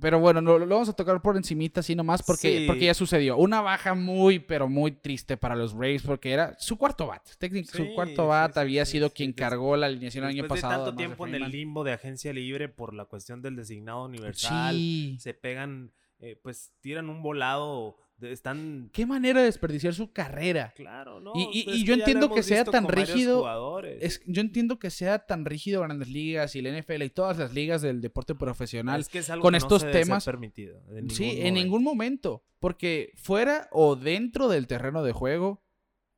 Pero bueno, no, lo vamos a tocar por encimita así nomás porque, Sí. porque ya sucedió. Una baja muy, pero muy triste para los Braves porque era su cuarto bat. Técnico, Sí, su cuarto bat sí, había sido quien cargó la alineación el año pasado. de tanto tiempo en el limbo de agencia libre por la cuestión del designado universal, se pegan, eh, pues tiran un volado, están... Qué manera de desperdiciar su carrera. Claro, ¿no? Y- y- Pues y yo entiendo que sea tan rígido. Es, yo entiendo que sea tan rígido Grandes Ligas y la NFL y todas las ligas del deporte profesional. Es que es algo con que estos no se debe ser temas- permitido. en Sí, en ningún momento. Porque fuera o dentro del terreno de juego,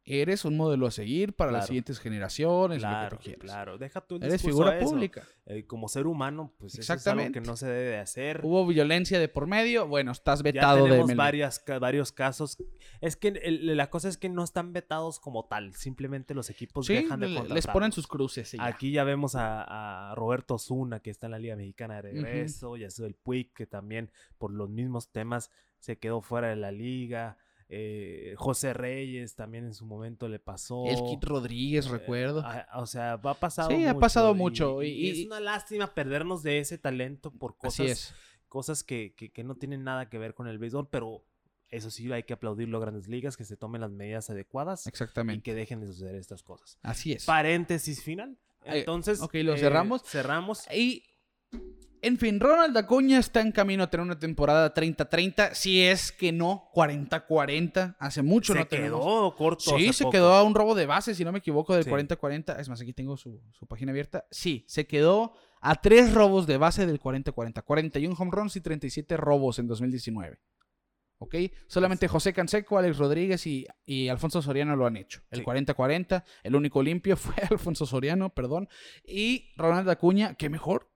eres un modelo a seguir para las siguientes generaciones, lo Claro, que tú claro. Deja tú el Eres figura a eso. pública. Eh, como ser humano, pues eso es algo que no se debe de hacer. Hubo violencia de por medio, bueno, estás Ya vetado de tenemos varias, ca- varios casos. Es que el- la cosa es que no están vetados como tal. Simplemente los equipos Sí, dejan de le- les ponen sus cruces. y ya. Aquí ya vemos a, a Roberto Zuna, que está en la Liga Mexicana de regreso. Ya el Puig, que también por los mismos temas se quedó fuera de la liga. Eh, José Reyes también en su momento le pasó. El Kit Rodríguez, Eh, recuerdo. o sea, va pasado Sí, ha pasado y- mucho, Y, y- es y- una lástima perdernos de ese talento por cosas, es. cosas que, que- que no tienen nada que ver con el béisbol, pero eso sí hay que aplaudirlo a Grandes Ligas, que se tomen las medidas adecuadas y Exactamente. que dejen de suceder estas cosas. Así es. Paréntesis final. Entonces, ok, lo eh, cerramos. Cerramos. Y, en fin, Ronald Acuña está en camino a tener una temporada 30-30, si es que no 40-40. Hace mucho se no tenemos. quedó corto. Sí, se poco. quedó a un robo de base, si no me equivoco, del Sí. 40-40. Es más, aquí tengo su, su página abierta. Sí, se quedó a tres robos de base del 40-40. 41 home runs y 37 robos en 2019. ¿Ok? Solamente José Canseco, Alex Rodríguez y, y Alfonso Soriano lo han hecho. El Sí. 40-40, el único limpio *laughs* fue Alfonso Soriano, perdón. Y Ronald Acuña, que mejor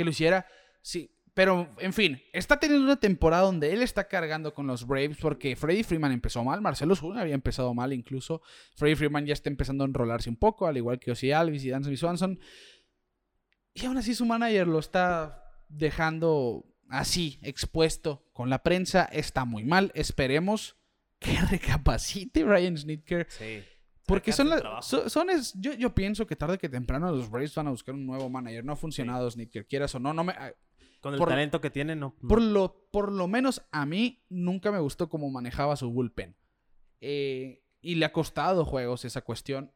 que lo hiciera. Sí, pero en fin, está teniendo una temporada donde él está cargando con los Braves porque Freddie Freeman empezó mal, Marcelo Zuna había empezado mal incluso. Freddie Freeman ya está empezando a enrolarse un poco, al igual que Ozzy Alvis y Dansby Swanson. Y aún así su manager lo está dejando así, expuesto con la prensa. Está muy mal. Esperemos que *laughs* recapacite Brian Snitker. Sí. Porque son las. Son, es, yo, yo pienso que tarde que temprano los Braves van a buscar un nuevo manager. No ha funcionado Snitker, quieras o no. no me, ah, Con el por- talento que tiene, no. por, lo, por lo menos a mí nunca me gustó cómo manejaba su bullpen. Eh, y le ha costado juegos esa cuestión.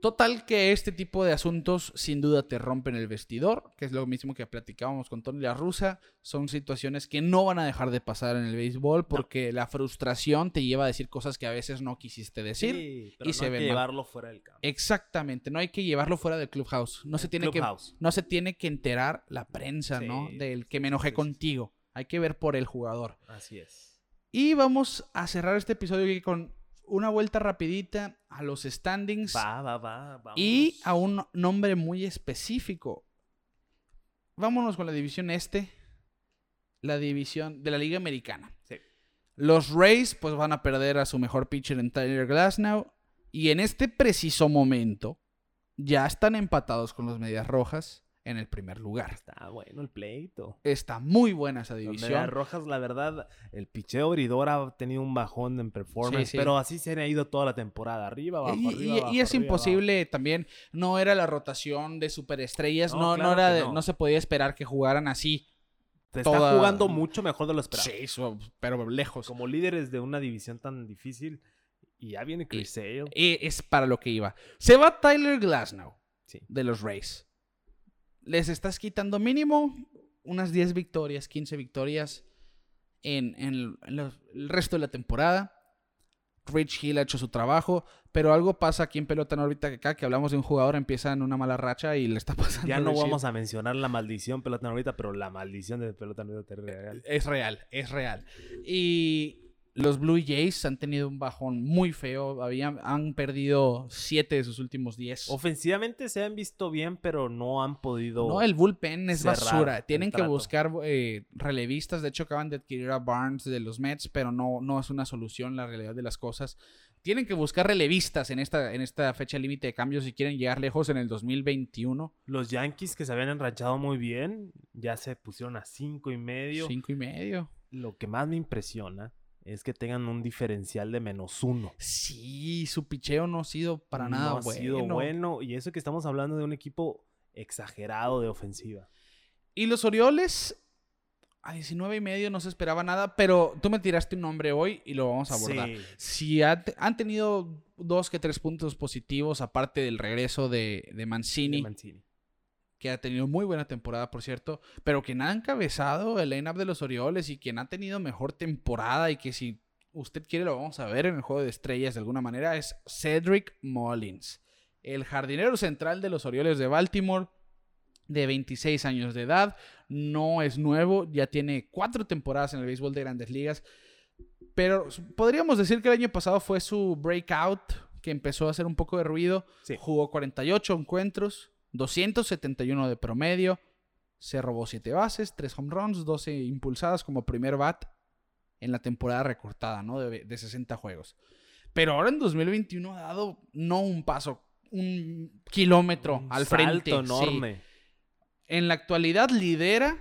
Total que este tipo de asuntos sin duda te rompen el vestidor, que es lo mismo que platicábamos con Tony La Russa. Son situaciones que no van a dejar de pasar en el béisbol porque la frustración te lleva a decir cosas que a veces no quisiste decir. Sí, pero y no se hay ven que mal. llevarlo fuera del campo. Exactamente, no hay que llevarlo fuera del clubhouse. No se tiene que clubhouse. no se tiene que enterar la prensa, ¿no? Del que me enojé sí, contigo. Hay que ver por el jugador. Así es. Y vamos a cerrar este episodio con una vuelta rapidita a los standings Va, va, va. Vamos. y a un nombre muy específico. Vámonos con la división este, la división de la Liga Americana. Sí. Los Rays pues van a perder a su mejor pitcher en Tyler Glasnow y en este preciso momento ya están empatados con los Medias Rojas en el primer lugar. Está bueno el pleito. Está muy buena esa división. Rojas, la verdad, el picheo abridor ha tenido un bajón en performance, Sí, sí. pero así se ha ido toda la temporada. Arriba, abajo, Y, arriba, y- abajo, y es arriba, imposible también, no era la rotación de superestrellas, No, no, era de- no. no se podía esperar que jugaran así. está jugando mucho mejor de lo esperado. Sí, pero lejos. Como líderes de una división tan difícil, y ya viene Chris Sale. Y es para lo que iba. Se va Tyler Glasnow Sí. de los Rays. Les estás quitando mínimo unas 10 victorias, 15 victorias en, en en los- el resto de la temporada. Rich Hill ha hecho su trabajo, pero algo pasa aquí en Pelota en órbita que acá que hablamos de un jugador empieza en una mala racha y le está *laughs* pasando. Ya no vamos a mencionar la maldición pelota ahorita, pero la maldición de pelota ahorita real. Es real, es real. Y los Blue Jays han tenido un bajón muy feo. Habían, han perdido 7 de sus últimos 10. Ofensivamente se han visto bien, pero no han podido. No, el bullpen es basura. Tienen que buscar eh, relevistas. De hecho, acaban de adquirir a Barnes de los Mets, pero no, no es una solución la realidad de las cosas. Tienen que buscar relevistas en esta, en esta fecha límite de cambios si quieren llegar lejos en el 2021. Los Yankees que se habían enrachado muy bien, ya se pusieron a cinco y medio. Cinco y medio. Lo que más me impresiona es que tengan un diferencial de menos uno. Sí, su picheo no ha sido para nada no ha bueno. sido bueno. Y eso que estamos hablando de un equipo exagerado de ofensiva. Y los Orioles, a 19 y medio no se esperaba nada, pero tú me tiraste un nombre hoy y lo vamos a abordar. Sí. Si ha- han tenido dos que tres puntos positivos, aparte del regreso de, de Mancini, de Mancini. Que ha tenido muy buena temporada, por cierto, pero quien ha encabezado el line-up de los Orioles y quien ha tenido mejor temporada y que si usted quiere lo vamos a ver en el juego de estrellas de alguna manera, es Cedric Mullins, el jardinero central de los Orioles de Baltimore, de 26 años de edad, no es nuevo, ya tiene cuatro temporadas en el béisbol de grandes ligas, pero podríamos decir que el año pasado fue su breakout, que empezó a hacer un poco de ruido, Sí. jugó 48 encuentros, 271 de promedio, se robó 7 bases, 3 home runs, 12 impulsadas como primer bat en la temporada recortada, ¿no? De, de 60 juegos. Pero ahora en 2021 ha dado no un paso, un kilómetro Un al salto frente. sí. enorme. En la actualidad lidera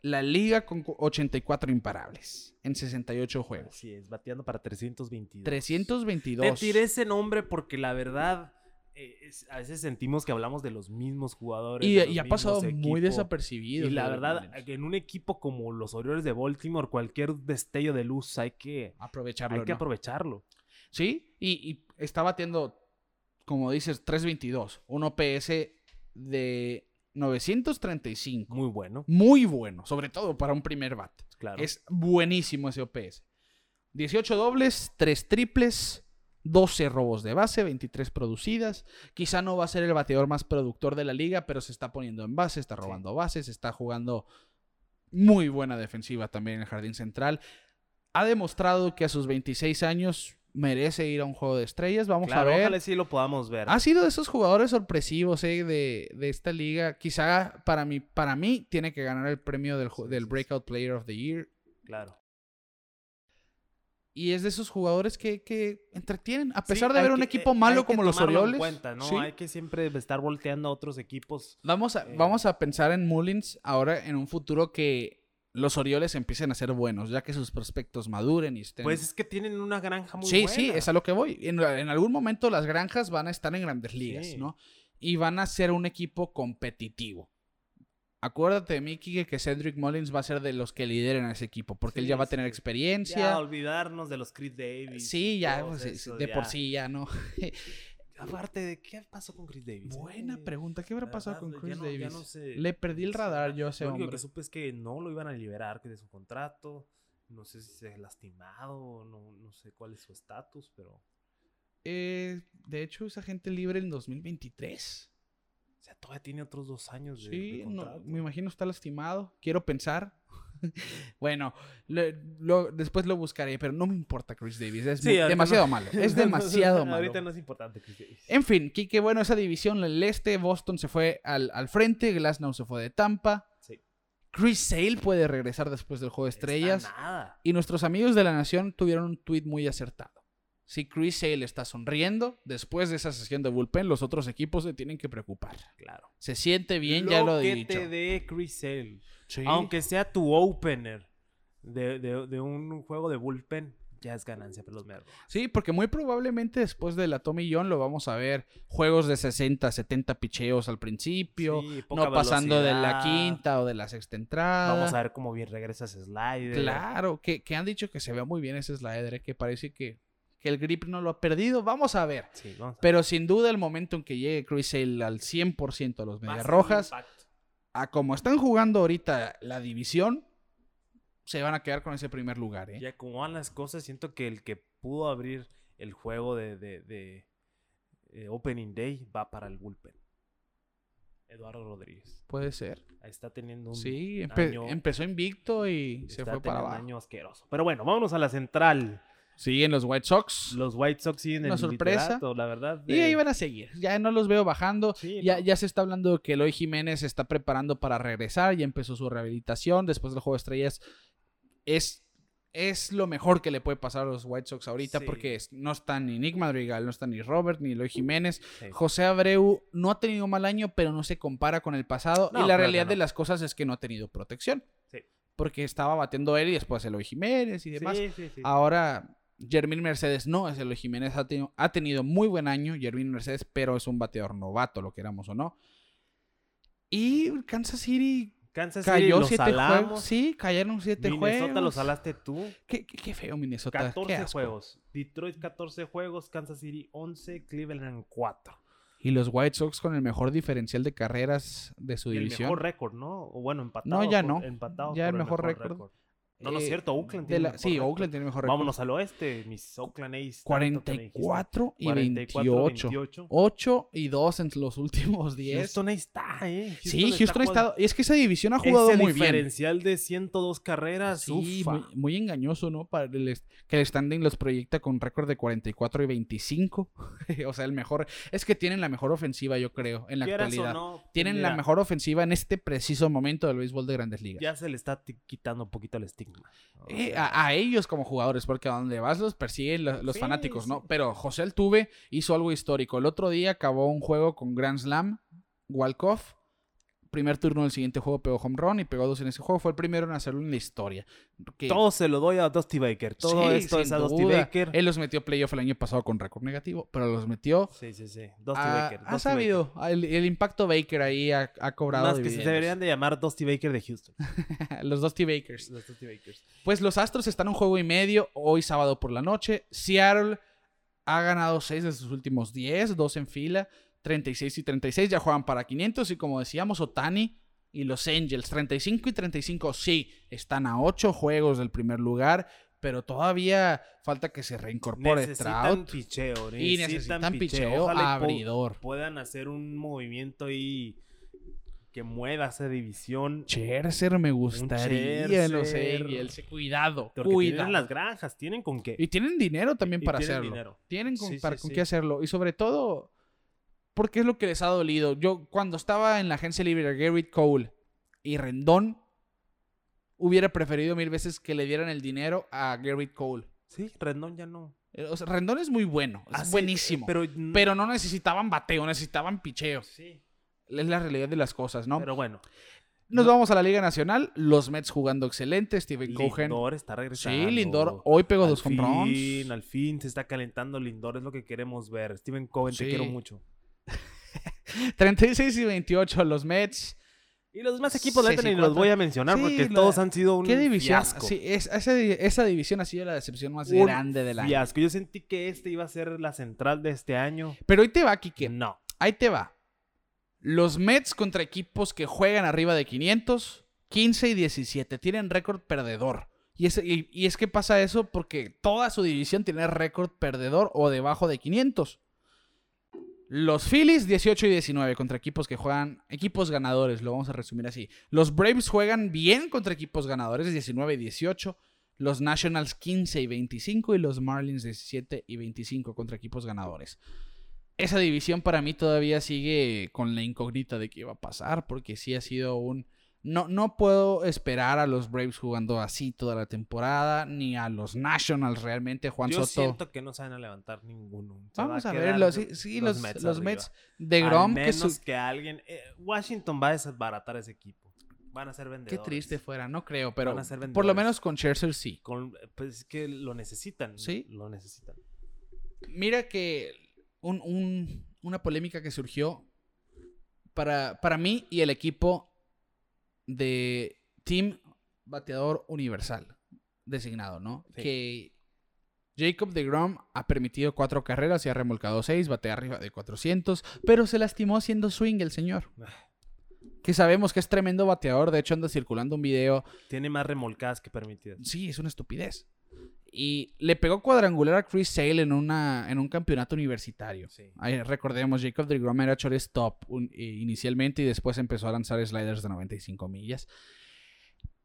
la liga con 84 imparables en 68 juegos. Así es, bateando para 322. 322. Te tiré ese nombre porque la verdad eh, es- a veces sentimos que hablamos de los mismos jugadores. Y, ha pasado muy desapercibido. Y la verdad, en un equipo como los Orioles de Baltimore, cualquier destello de luz hay que, aprovecharlo. hay que ¿no? aprovecharlo. Sí, y, y está batiendo, como dices, 322. Un OPS de 935. Muy bueno, Muy bueno, sobre todo para un primer bat. claro. Es buenísimo ese OPS. 18 dobles, 3 triples, 12 robos de base, 23 producidas. Quizá no va a ser el bateador más productor de la liga, pero se está poniendo en base, está robando bases, está jugando muy buena defensiva también en el jardín central. Ha demostrado que a sus 26 años merece ir a un juego de estrellas. Vamos Claro, a ver. ojalá sí lo podamos ver. Ha sido de esos jugadores sorpresivos eh, de, de esta liga. Quizá para mí, para mí tiene que ganar el premio del. Breakout Player of the Year. Claro. Y es de esos jugadores que, que entretienen. A pesar Sí, de hay ver un que- equipo malo hay que como los en Orioles. cuenta, ¿no? sí. Hay que siempre estar volteando a otros equipos. Vamos, a, eh, vamos a pensar en Mullins ahora en un futuro que los Orioles empiecen a ser buenos, ya que sus prospectos maduren y estén. Pues es que tienen una granja muy sí, buena. sí, es a lo que voy. En, en algún momento las granjas van a estar en grandes ligas, Sí. ¿no? Y van a ser un equipo competitivo. Acuérdate de mí, Kike, que Cedric Mullins va a ser de los que lideren a ese equipo, porque él ya va a tener experiencia. Ya olvidarnos de los Chris Davis. sí, ya, pues, de por sí ya no. *laughs* Aparte de qué pasó con Chris Davis. Buena Eh, pregunta, ¿qué habrá pasado con ya Chris ya Davis? no sé. Le perdí el radar yo a ese Lo hombre. que supe es que no lo iban a liberar de su contrato. No sé si se ha lastimado, no, no sé cuál es su estatus, pero. Eh, de hecho, esa gente libre en 2023. O sea, todavía tiene otros dos años de, Sí, de no, contrato. me imagino está lastimado. Quiero pensar. *laughs* bueno, le- lo- después lo buscaré, pero no me importa Chris Davis. Es Sí, demasiado no- malo. *laughs* Es demasiado malo. Ahorita no es importante Chris Davis. En fin, Kike, bueno, esa división, el este, Boston se fue al, al frente, Glasnow se fue de Tampa. Sí. Chris Sale puede regresar después del juego de estrellas. Está nada. Y nuestros amigos de la Nación tuvieron un tweet muy acertado. Si Chris Sale está sonriendo, después de esa sesión de bullpen, los otros equipos se tienen que preocupar. Claro. Se siente bien, ya lo he que dicho. te dé Chris Sale. Sí. Aunque sea tu opener de, de- de un juego de bullpen, ya es ganancia para los Merlos. Sí, porque muy probablemente después de la Tommy John lo vamos a ver juegos de 60, 70 picheos al principio, Sí, no pasando de la quinta o de la sexta entrada. Vamos a ver cómo bien regresa ese slider. Claro, que, que han dicho que se ve muy bien ese slider, eh, que parece que, que el grip no lo ha perdido. Vamos a ver. Sí, vamos a Pero sin duda el momento en que llegue Chris Sale al 100% a los Medias Rojas, a como están jugando ahorita la división, se van a quedar con ese primer lugar. ¿eh? Ya como van las cosas, siento que el que pudo abrir el juego de, de- de, eh, Opening Day va para el bullpen. Eduardo Rodríguez. Puede ser. Ahí está teniendo un Sí, empe- año- empezó invicto y se está fue para teniendo un abajo. año asqueroso. Pero bueno, vámonos a la central. Siguen los White Sox. Los White Sox siguen en el sorpresa. la verdad. Y ahí van a seguir. Ya no los veo bajando. Sí, ya, no. ya se está hablando de que Eloy Jiménez se está preparando para regresar. Ya empezó su rehabilitación. Después del juego de estrellas. Es, es lo mejor que le puede pasar a los White Sox ahorita. Sí. Porque no está ni Nick Madrigal, no está ni Robert, ni Eloy Jiménez. Sí. José Abreu no ha tenido mal año, pero no se compara con el pasado. No, y la realidad no. de las cosas es que no ha tenido protección. Sí. Porque estaba batiendo él y después Eloy Jiménez y demás. Sí, sí, sí. Ahora, Jermín Mercedes no es Eloy Jiménez, ha tenido, ha tenido muy buen año, Jermín Mercedes, pero es un bateador novato, lo queramos o no. Y Kansas City Kansas City cayó los siete salamos. juegos. Sí, cayeron siete Minnesota juegos. lo salaste tú. Qué, qué- qué feo Minnesota. qué 14 asco. juegos. Detroit 14 juegos. Kansas City 11. Cleveland 4. Y los White Sox con el mejor diferencial de carreras de su Y el división. mejor récord, ¿no? O bueno, empatado. No, ya por- no. empatado Ya el mejor récord. No, no es Eh, cierto. Oakland tiene la- mejor Sí. Oakland tiene mejor récord. Vámonos al oeste. Mis Oakland A's. tanto que me dijiste. 44 y 44, 28. 28. 8 y 2 en los últimos 10. Houston ahí está, ¿eh? sí, Houston ha estado. Es que esa división ha jugado Ese muy bien. diferencial de 102 carreras. Sí, ufa. muy, muy engañoso, ¿no? Para el, que el standing los proyecta con récord de 44 y 25. *laughs* o sea, el mejor. Es que tienen la mejor ofensiva, yo creo, en la actualidad. no, Tienen la mejor ofensiva en este preciso momento del béisbol de grandes ligas. Ya se le está quitando un poquito el estigma. O Eh, a, a ellos como jugadores, porque a donde vas los persiguen lo- los Sí, fanáticos, ¿no? sí. Pero José Altuve hizo algo histórico. El otro día acabó un juego con Grand Slam, Walkoff, primer turno del siguiente juego pegó home run y pegó dos en ese juego. Fue el primero en hacerlo en la historia. Que- Todo se lo doy a Dusty Baker. Todo Sí, esto es a Dusty duda. Baker. Él los metió playoff el año pasado con récord negativo, pero los metió. Sí, sí, sí. Dusty Ha, Baker. ha Dusty sabido. El, el impacto Baker ahí ha, ha cobrado. Más que se deberían de llamar Dusty Baker de Houston. *laughs* los Dusty Bakers. Los Dusty Bakers. Pues los Astros están un juego y medio hoy sábado por la noche. Seattle ha ganado 6 de sus últimos 10, dos en fila, 36 y 36. Ya juegan para 500 y como decíamos, Otani y los Angels, 35 y 35, sí, están a 8 juegos del primer lugar, pero todavía falta que se reincorpore Necesitan Trout. picheo. Y necesitan picheo po- abridor. puedan hacer un movimiento ahí que mueva esa división. Scherzer me gustaría los Scherzer. Angels. Cuidado, Porque cuidado. tienen las granjas, tienen con qué. Y tienen dinero también Y para tienen hacerlo. dinero. Tienen con, Sí, para, sí, con sí. qué hacerlo. Y sobre todo, porque es lo que les ha dolido. Yo, cuando estaba en la agencia libre de Garrett Cole y Rendón, hubiera preferido mil veces que le dieran el dinero a Garrett Cole. Sí, Rendón ya no. Eh, o sea, Rendón es muy bueno, es Ah, sí, buenísimo. Pero, Pero, no necesitaban bateo, necesitaban picheo. sí. Es la realidad de las cosas, ¿no? Pero bueno, Nos no- vamos a la Liga Nacional. Los Mets jugando excelente. Steven Cohen. Lindor está regresando. Sí, Lindor. Hoy pegó Al dos home runs. fin, al fin se está calentando Lindor, es lo que queremos ver. Steven Cohen, Sí. te quiero mucho. *laughs* 36 y 28 los Mets. Y los demás equipos, la ni 64. los voy a mencionar Sí, porque la- todos han sido un ¿Qué división? fiasco. Sí, es- esa, esa división ha sido la decepción más Un grande del año. Fiasco. Yo sentí que este iba a ser la central de este año. Pero ahí te va, Kike. No. Ahí te va. Los Mets contra equipos que juegan arriba de 500, 15 y 17. Tienen récord perdedor. Y es, y- y es que pasa eso porque toda su división tiene récord perdedor o debajo de 500. Los Phillies 18 y 19 contra equipos que juegan equipos ganadores, lo vamos a resumir así. Los Braves juegan bien contra equipos ganadores 19 y 18. Los Nationals 15 y 25 y los Marlins 17 y 25 contra equipos ganadores. Esa división para mí todavía sigue con la incógnita de qué va a pasar porque sí ha sido un no, no puedo esperar a los Braves jugando así toda la temporada, ni a los Nationals realmente, Juan Yo Soto. siento que no se van a levantar ninguno. Se va Vamos a, quedar verlo. Sí, sí, los, los Mets, de Al Grom, que, menos su- que alguien... eh, Washington va a desbaratar ese equipo. Van a ser qué vendedores. triste fuera, no creo, pero Van a ser por lo menos con Scherzer sí. Con, pues es que lo necesitan. Sí. Lo necesitan. Mira que un- un- una polémica que surgió para, para mí y el equipo de Team Bateador Universal designado, ¿no? Sí. Que Jacob de Grom ha permitido cuatro carreras y ha remolcado seis, batea arriba de 400, pero se lastimó haciendo swing el señor. Que sabemos que es tremendo bateador, de hecho anda circulando un video Tiene más remolcadas que permitidas. Sí, es una estupidez. Y le pegó cuadrangular a Chris Sale en, una, en un campeonato universitario. Sí. Ahí recordemos, Jacob de Grom era shortstop un- eh, inicialmente y después empezó a lanzar sliders de 95 millas.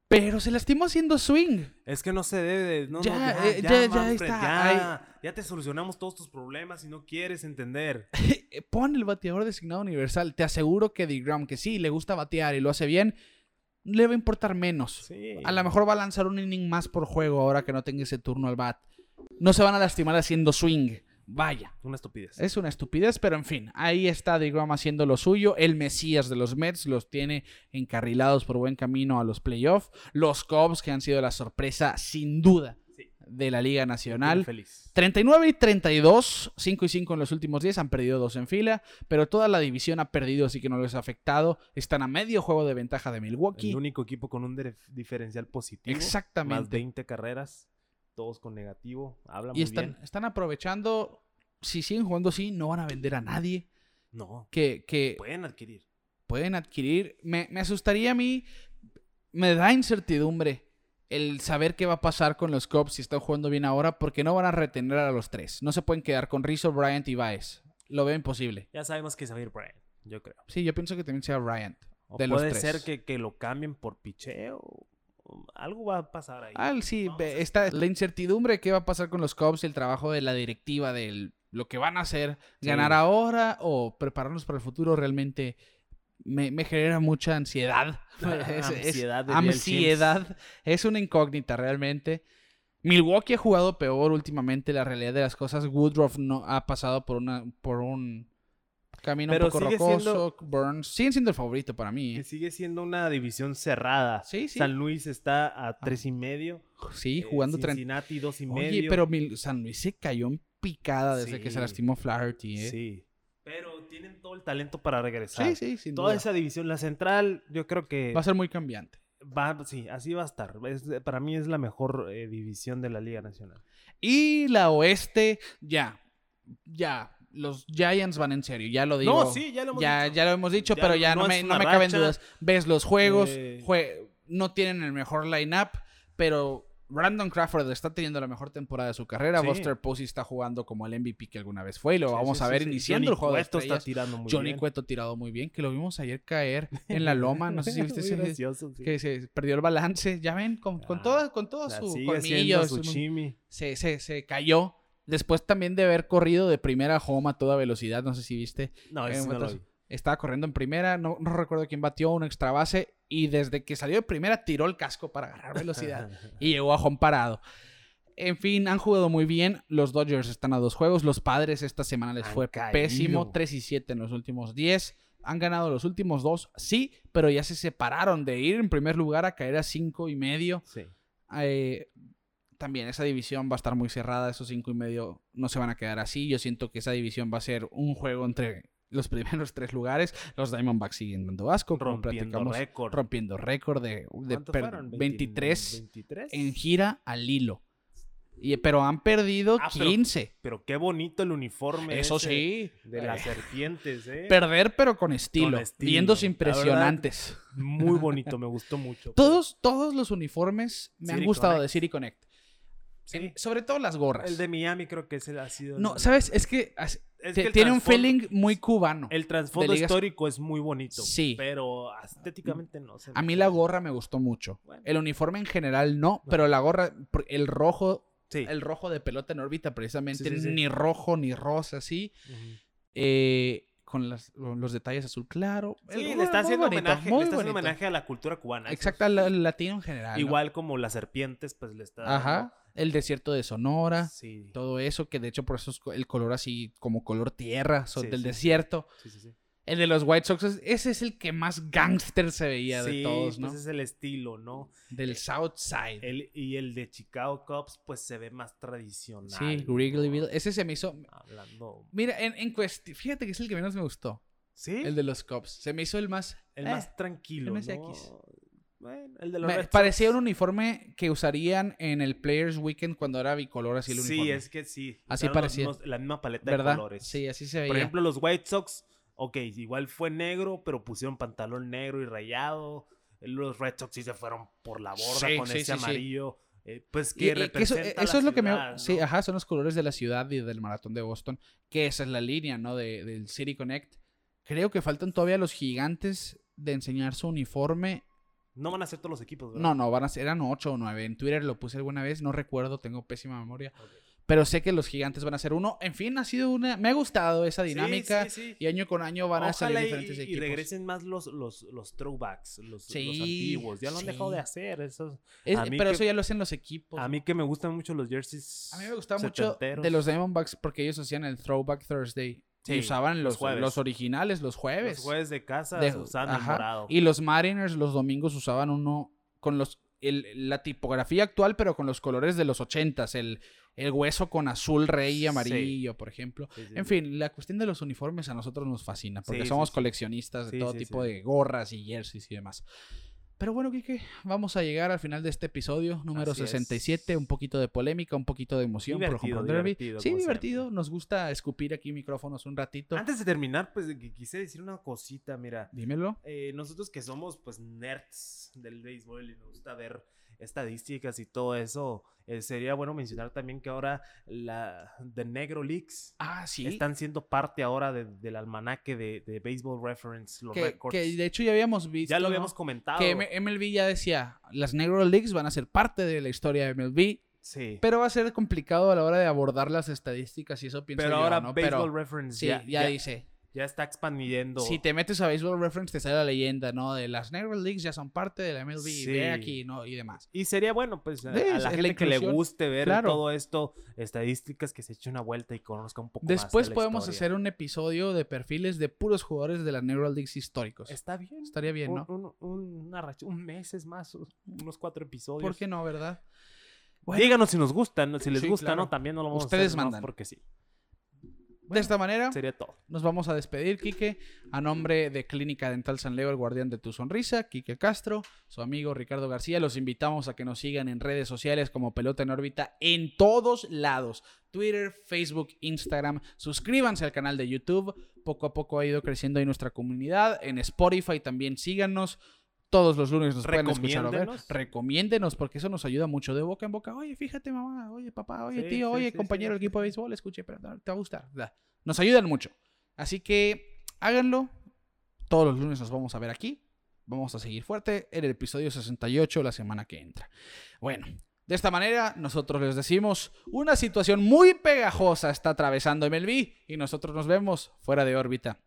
Pero se lastimó haciendo swing. Es que no se debe de... No, Ya, no, ya, eh, ya, ya, ya Manfred, está, ya. Ya te solucionamos todos tus problemas y no quieres entender. *laughs* Eh, Pon el bateador designado universal. Te aseguro que DeGrom, que sí, le gusta batear y lo hace bien, le va a importar menos. Sí. A lo mejor va a lanzar un inning más por juego ahora que no tenga ese turno al bat. No se van a lastimar haciendo swing. Vaya. Una estupidez. Es una estupidez, pero en fin, ahí está DeGrom haciendo lo suyo. El Mesías de los Mets los tiene encarrilados por buen camino a los playoffs. Los Cubs, que han sido la sorpresa sin duda. De la Liga Nacional. Feliz. 39 y 32, 5 y 5 en los últimos 10, han perdido dos en fila, pero toda la división ha perdido, así que no les ha afectado. Están a medio juego de ventaja de Milwaukee. El único equipo con un dif- diferencial positivo. Más Exactamente. 20 carreras. Todos con negativo. Habla Y muy están, bien. están aprovechando, si siguen jugando así, no van a vender a nadie. No. Que, que Pueden adquirir. pueden adquirir. Me, me asustaría a mí, me da incertidumbre el saber qué va a pasar con los Cubs si están jugando bien ahora, porque no van a retener a los tres. No se pueden quedar con Rizzo, Bryant y Baez. Lo veo imposible. Ya sabemos que se va a ir Brian. Yo creo. Sí, yo pienso que también sea Bryant. O De los puede tres. ser que, que lo cambien por picheo. Algo va a pasar ahí. Ah, sí, a- está la incertidumbre de qué va a pasar con los Cubs y el trabajo de la directiva de lo que van a hacer, Sí. ganar ahora o prepararnos para el futuro realmente me, me genera mucha ansiedad. *laughs* Es- es- Ansiedad, diría el ansiedad. Es una incógnita realmente. Milwaukee ha jugado peor últimamente, la realidad de las cosas. Woodruff no ha pasado por una por un Camino Pero un poco sigue rocoso. siendo- Burns. Siguen siendo el favorito para mí. Que ¿eh? sigue siendo una división cerrada. Sí, sí. San Luis está a tres y medio. Sí, eh, jugando 30. Cincinnati dos y Oye, medio. pero Mil- San Luis se cayó en picada desde que se lastimó Flaherty. ¿eh? Sí. Pero tienen todo el talento para regresar. sí, sí, sin Toda duda. esa división, la central, yo creo que Va a ser muy cambiante. va, sí, así va a estar. Es- para mí es la mejor eh, división de la Liga Nacional. Y la oeste, ya. Ya. Los Giants van en serio, ya lo digo. No, sí, ya lo hemos ya, dicho. ya lo hemos dicho, Ya pero ya no me, no me caben dudas. Ves los juegos, Eh. jue- no tienen el mejor line-up, pero Brandon Crawford está teniendo la mejor temporada de su carrera. Sí. Buster Posey está jugando como el MVP que alguna vez fue y lo Sí, vamos sí, a ver iniciando Johnny el juego de Cueto está estrellas. tirando muy Johnny bien. Cueto tirado muy bien, que lo vimos ayer caer *laughs* en la loma. No sé si viste ese, gracioso, que se perdió el balance. Ya ven, con, con Ah, todo, con todo su colmillo, su- chimi. se, se, se cayó. Después también de haber corrido de primera home a toda velocidad, no sé si viste. No, Eh, eso no lo momentos- vi. Estaba corriendo en primera, no, no recuerdo quién batió, un extra base. Y desde que salió de primera tiró el casco para agarrar velocidad. *laughs* y llegó a home parado. En fin, han jugado muy bien. Los Dodgers están a dos juegos. Los padres esta semana les Han fue caído. pésimo. 3 y 7 en los últimos 10. Han ganado los últimos dos, sí, pero ya se separaron de ir en primer lugar a caer a 5 y medio. Sí. Eh, también esa división va a estar muy cerrada. Esos 5 y medio no se van a quedar así. Yo siento que esa división va a ser un juego entre los primeros *laughs* tres lugares. Los Diamondbacks siguen dando asco, como Rompiendo récord. Rompiendo récord de, de ¿Cuántos per- fueron? 23 ¿23? en gira al hilo. Y, pero han perdido Ah, pero- 15. Pero qué bonito el uniforme. Eso ese sí. De las serpientes, ¿eh? Perder, pero con estilo. Con estilo. Impresionantes. Muy bonito, me gustó mucho. *laughs* Todos, todos los uniformes me han gustado Connect. de City Connect. Sí. En- sobre todo las gorras. El de Miami creo que ese ha sido. el- No, ¿sabes? Es que Es el tiene un feeling muy cubano. El trasfondo histórico es muy bonito. Sí. Pero estéticamente no se A mí la gorra me gustó mucho. Bueno. El uniforme en general no, pero la gorra, el rojo, Sí. el rojo de pelota en órbita precisamente, Sí, sí, sí. ni rojo ni rosa, así. Ujú. eh, con las- los detalles azul claro. Sí, El- le está muy haciendo bonito, homenaje, le está haciendo homenaje a la cultura cubana. Exacto, al al latino en general. ¿no? Igual como las serpientes, pues le está. Ajá. El desierto de Sonora. Sí. Todo eso, que de hecho por eso es el color así como color tierra Sí, del desierto. Sí, sí, sí. El de los White Sox, es- ese es el que más gangster se veía de todos, ¿no? Pues es el estilo, ¿no? Del South Side. El, y el de Chicago Cubs, pues se ve más tradicional. sí, Wrigleyville. Ese se me hizo... Hablando. Mira, en, en cuesti- fíjate que es el que menos me gustó. Sí. El de los Cubs. Se me hizo el más... El eh, más tranquilo. MSX. ¿no? Bueno, el de los me parecía un uniforme que usarían en el Players Weekend cuando era bicolor así el uniforme. Sí, es que sí. Así parecía. la misma paleta ¿Verdad? de colores. Sí, así se veía. Por ejemplo, los White Sox, ok, igual fue negro, pero pusieron pantalón negro y rayado. Los Red Sox sí se fueron por la borda Sí, con sí, ese sí, amarillo. eh, pues que y que eso, representa eso la es lo que me... ciudad, Sí, ¿no? ajá, son los colores de la ciudad y del maratón de Boston. Que esa es la línea, ¿no? De, del City Connect. Creo que faltan todavía los gigantes de enseñar su uniforme. No van a ser todos los equipos, ¿verdad? No, no, van a ser, eran 8 o 9. En Twitter lo puse alguna vez, no recuerdo, tengo pésima memoria. Pero sé que los gigantes van a ser uno. En fin, ha sido una... Me ha gustado esa dinámica. sí, sí. Y año con año van a salir y- diferentes y, equipos. regresen más los, los, los throwbacks, los, antiguos. Ya lo han dejado de hacer. Esos. Es- pero que- eso ya lo hacen los equipos. A mí que me gustan mucho los jerseys. A mí me gustaba mucho de los Diamondbacks porque ellos hacían el Throwback Thursday. Sí, y usaban los los, originales los jueves. Los jueves de casa De- usaban ajá. morado. Y los Mariners los domingos usaban uno con los el- la tipografía actual, pero con los colores de los ochentas. El, el hueso con azul, rey y Sí. amarillo, por ejemplo. Sí, sí, En fin, la cuestión de los uniformes a nosotros nos fascina, porque somos coleccionistas de todo tipo de gorras y jerseys y demás. Pero bueno, Kike, vamos a llegar al final de este episodio número Así es. 67. Un poquito de polémica, un poquito de emoción por Divertido, Run Derby. Sí, divertido. siempre. Nos gusta escupir aquí micrófonos un ratito. Antes de terminar, pues quise decir una cosita, mira. Dímelo. eh, nosotros que somos pues nerds del béisbol y nos gusta ver estadísticas y todo eso, eh, sería bueno mencionar también que ahora la The Negro Leagues Ah, sí. están siendo parte ahora de- del almanaque de, de Baseball Reference, los que, que de hecho ya habíamos visto. ya lo ¿no? habíamos comentado. Que MLB ya decía, las Negro Leagues van a ser parte de la historia de MLB, sí. pero va a ser complicado a la hora de abordar las estadísticas y eso pienso Pero yo, ahora ¿no? Baseball Pero Reference sí, ya, ya, dice. Ya está expandiendo. Si te metes a Baseball Reference, te sale la leyenda, ¿no? De las Negro Leagues ya son parte de la MLB, Sí. ve aquí, ¿no? Y demás. Y sería bueno, pues, a, la la gente que le guste ver Claro. todo esto, estadísticas, que se eche una vuelta y conozca un poco más. Después de la podemos historia. hacer un episodio de perfiles de puros jugadores de las Negro Leagues históricos. Está bien. Estaría bien, ¿no? Un, un, una mes es más, unos cuatro episodios. ¿Por qué no, verdad? Bueno, Díganos si nos gustan, ¿no? si les Sí, gusta, claro. ¿no? También no lo vamos Ustedes a hacer mandan. porque sí. De esta manera, Sería todo. nos vamos a despedir, Quique, a nombre de Clínica Dental San Leo, el guardián de tu sonrisa, Quique Castro, su amigo Ricardo García. Los invitamos a que nos sigan en redes sociales como Pelota en órbita en todos lados. Twitter, Facebook, Instagram. Suscríbanse al canal de YouTube. Poco a poco ha ido creciendo ahí nuestra comunidad. En Spotify también síganos. Todos los lunes nos pueden escuchar o ver. Recomiéndenos. Porque eso nos ayuda mucho de boca en boca. Oye, fíjate, mamá. Oye, papá. Oye, Sí, tío. sí, oye, sí, compañero del equipo de béisbol. Escuche, pero te va a gustar. Nos ayudan mucho. Así que háganlo. Todos los lunes nos vamos a ver aquí. Vamos a seguir fuerte en el episodio 68 la semana que entra. Bueno, de esta manera nosotros les decimos una situación muy pegajosa está atravesando MLB y nosotros nos vemos fuera de órbita.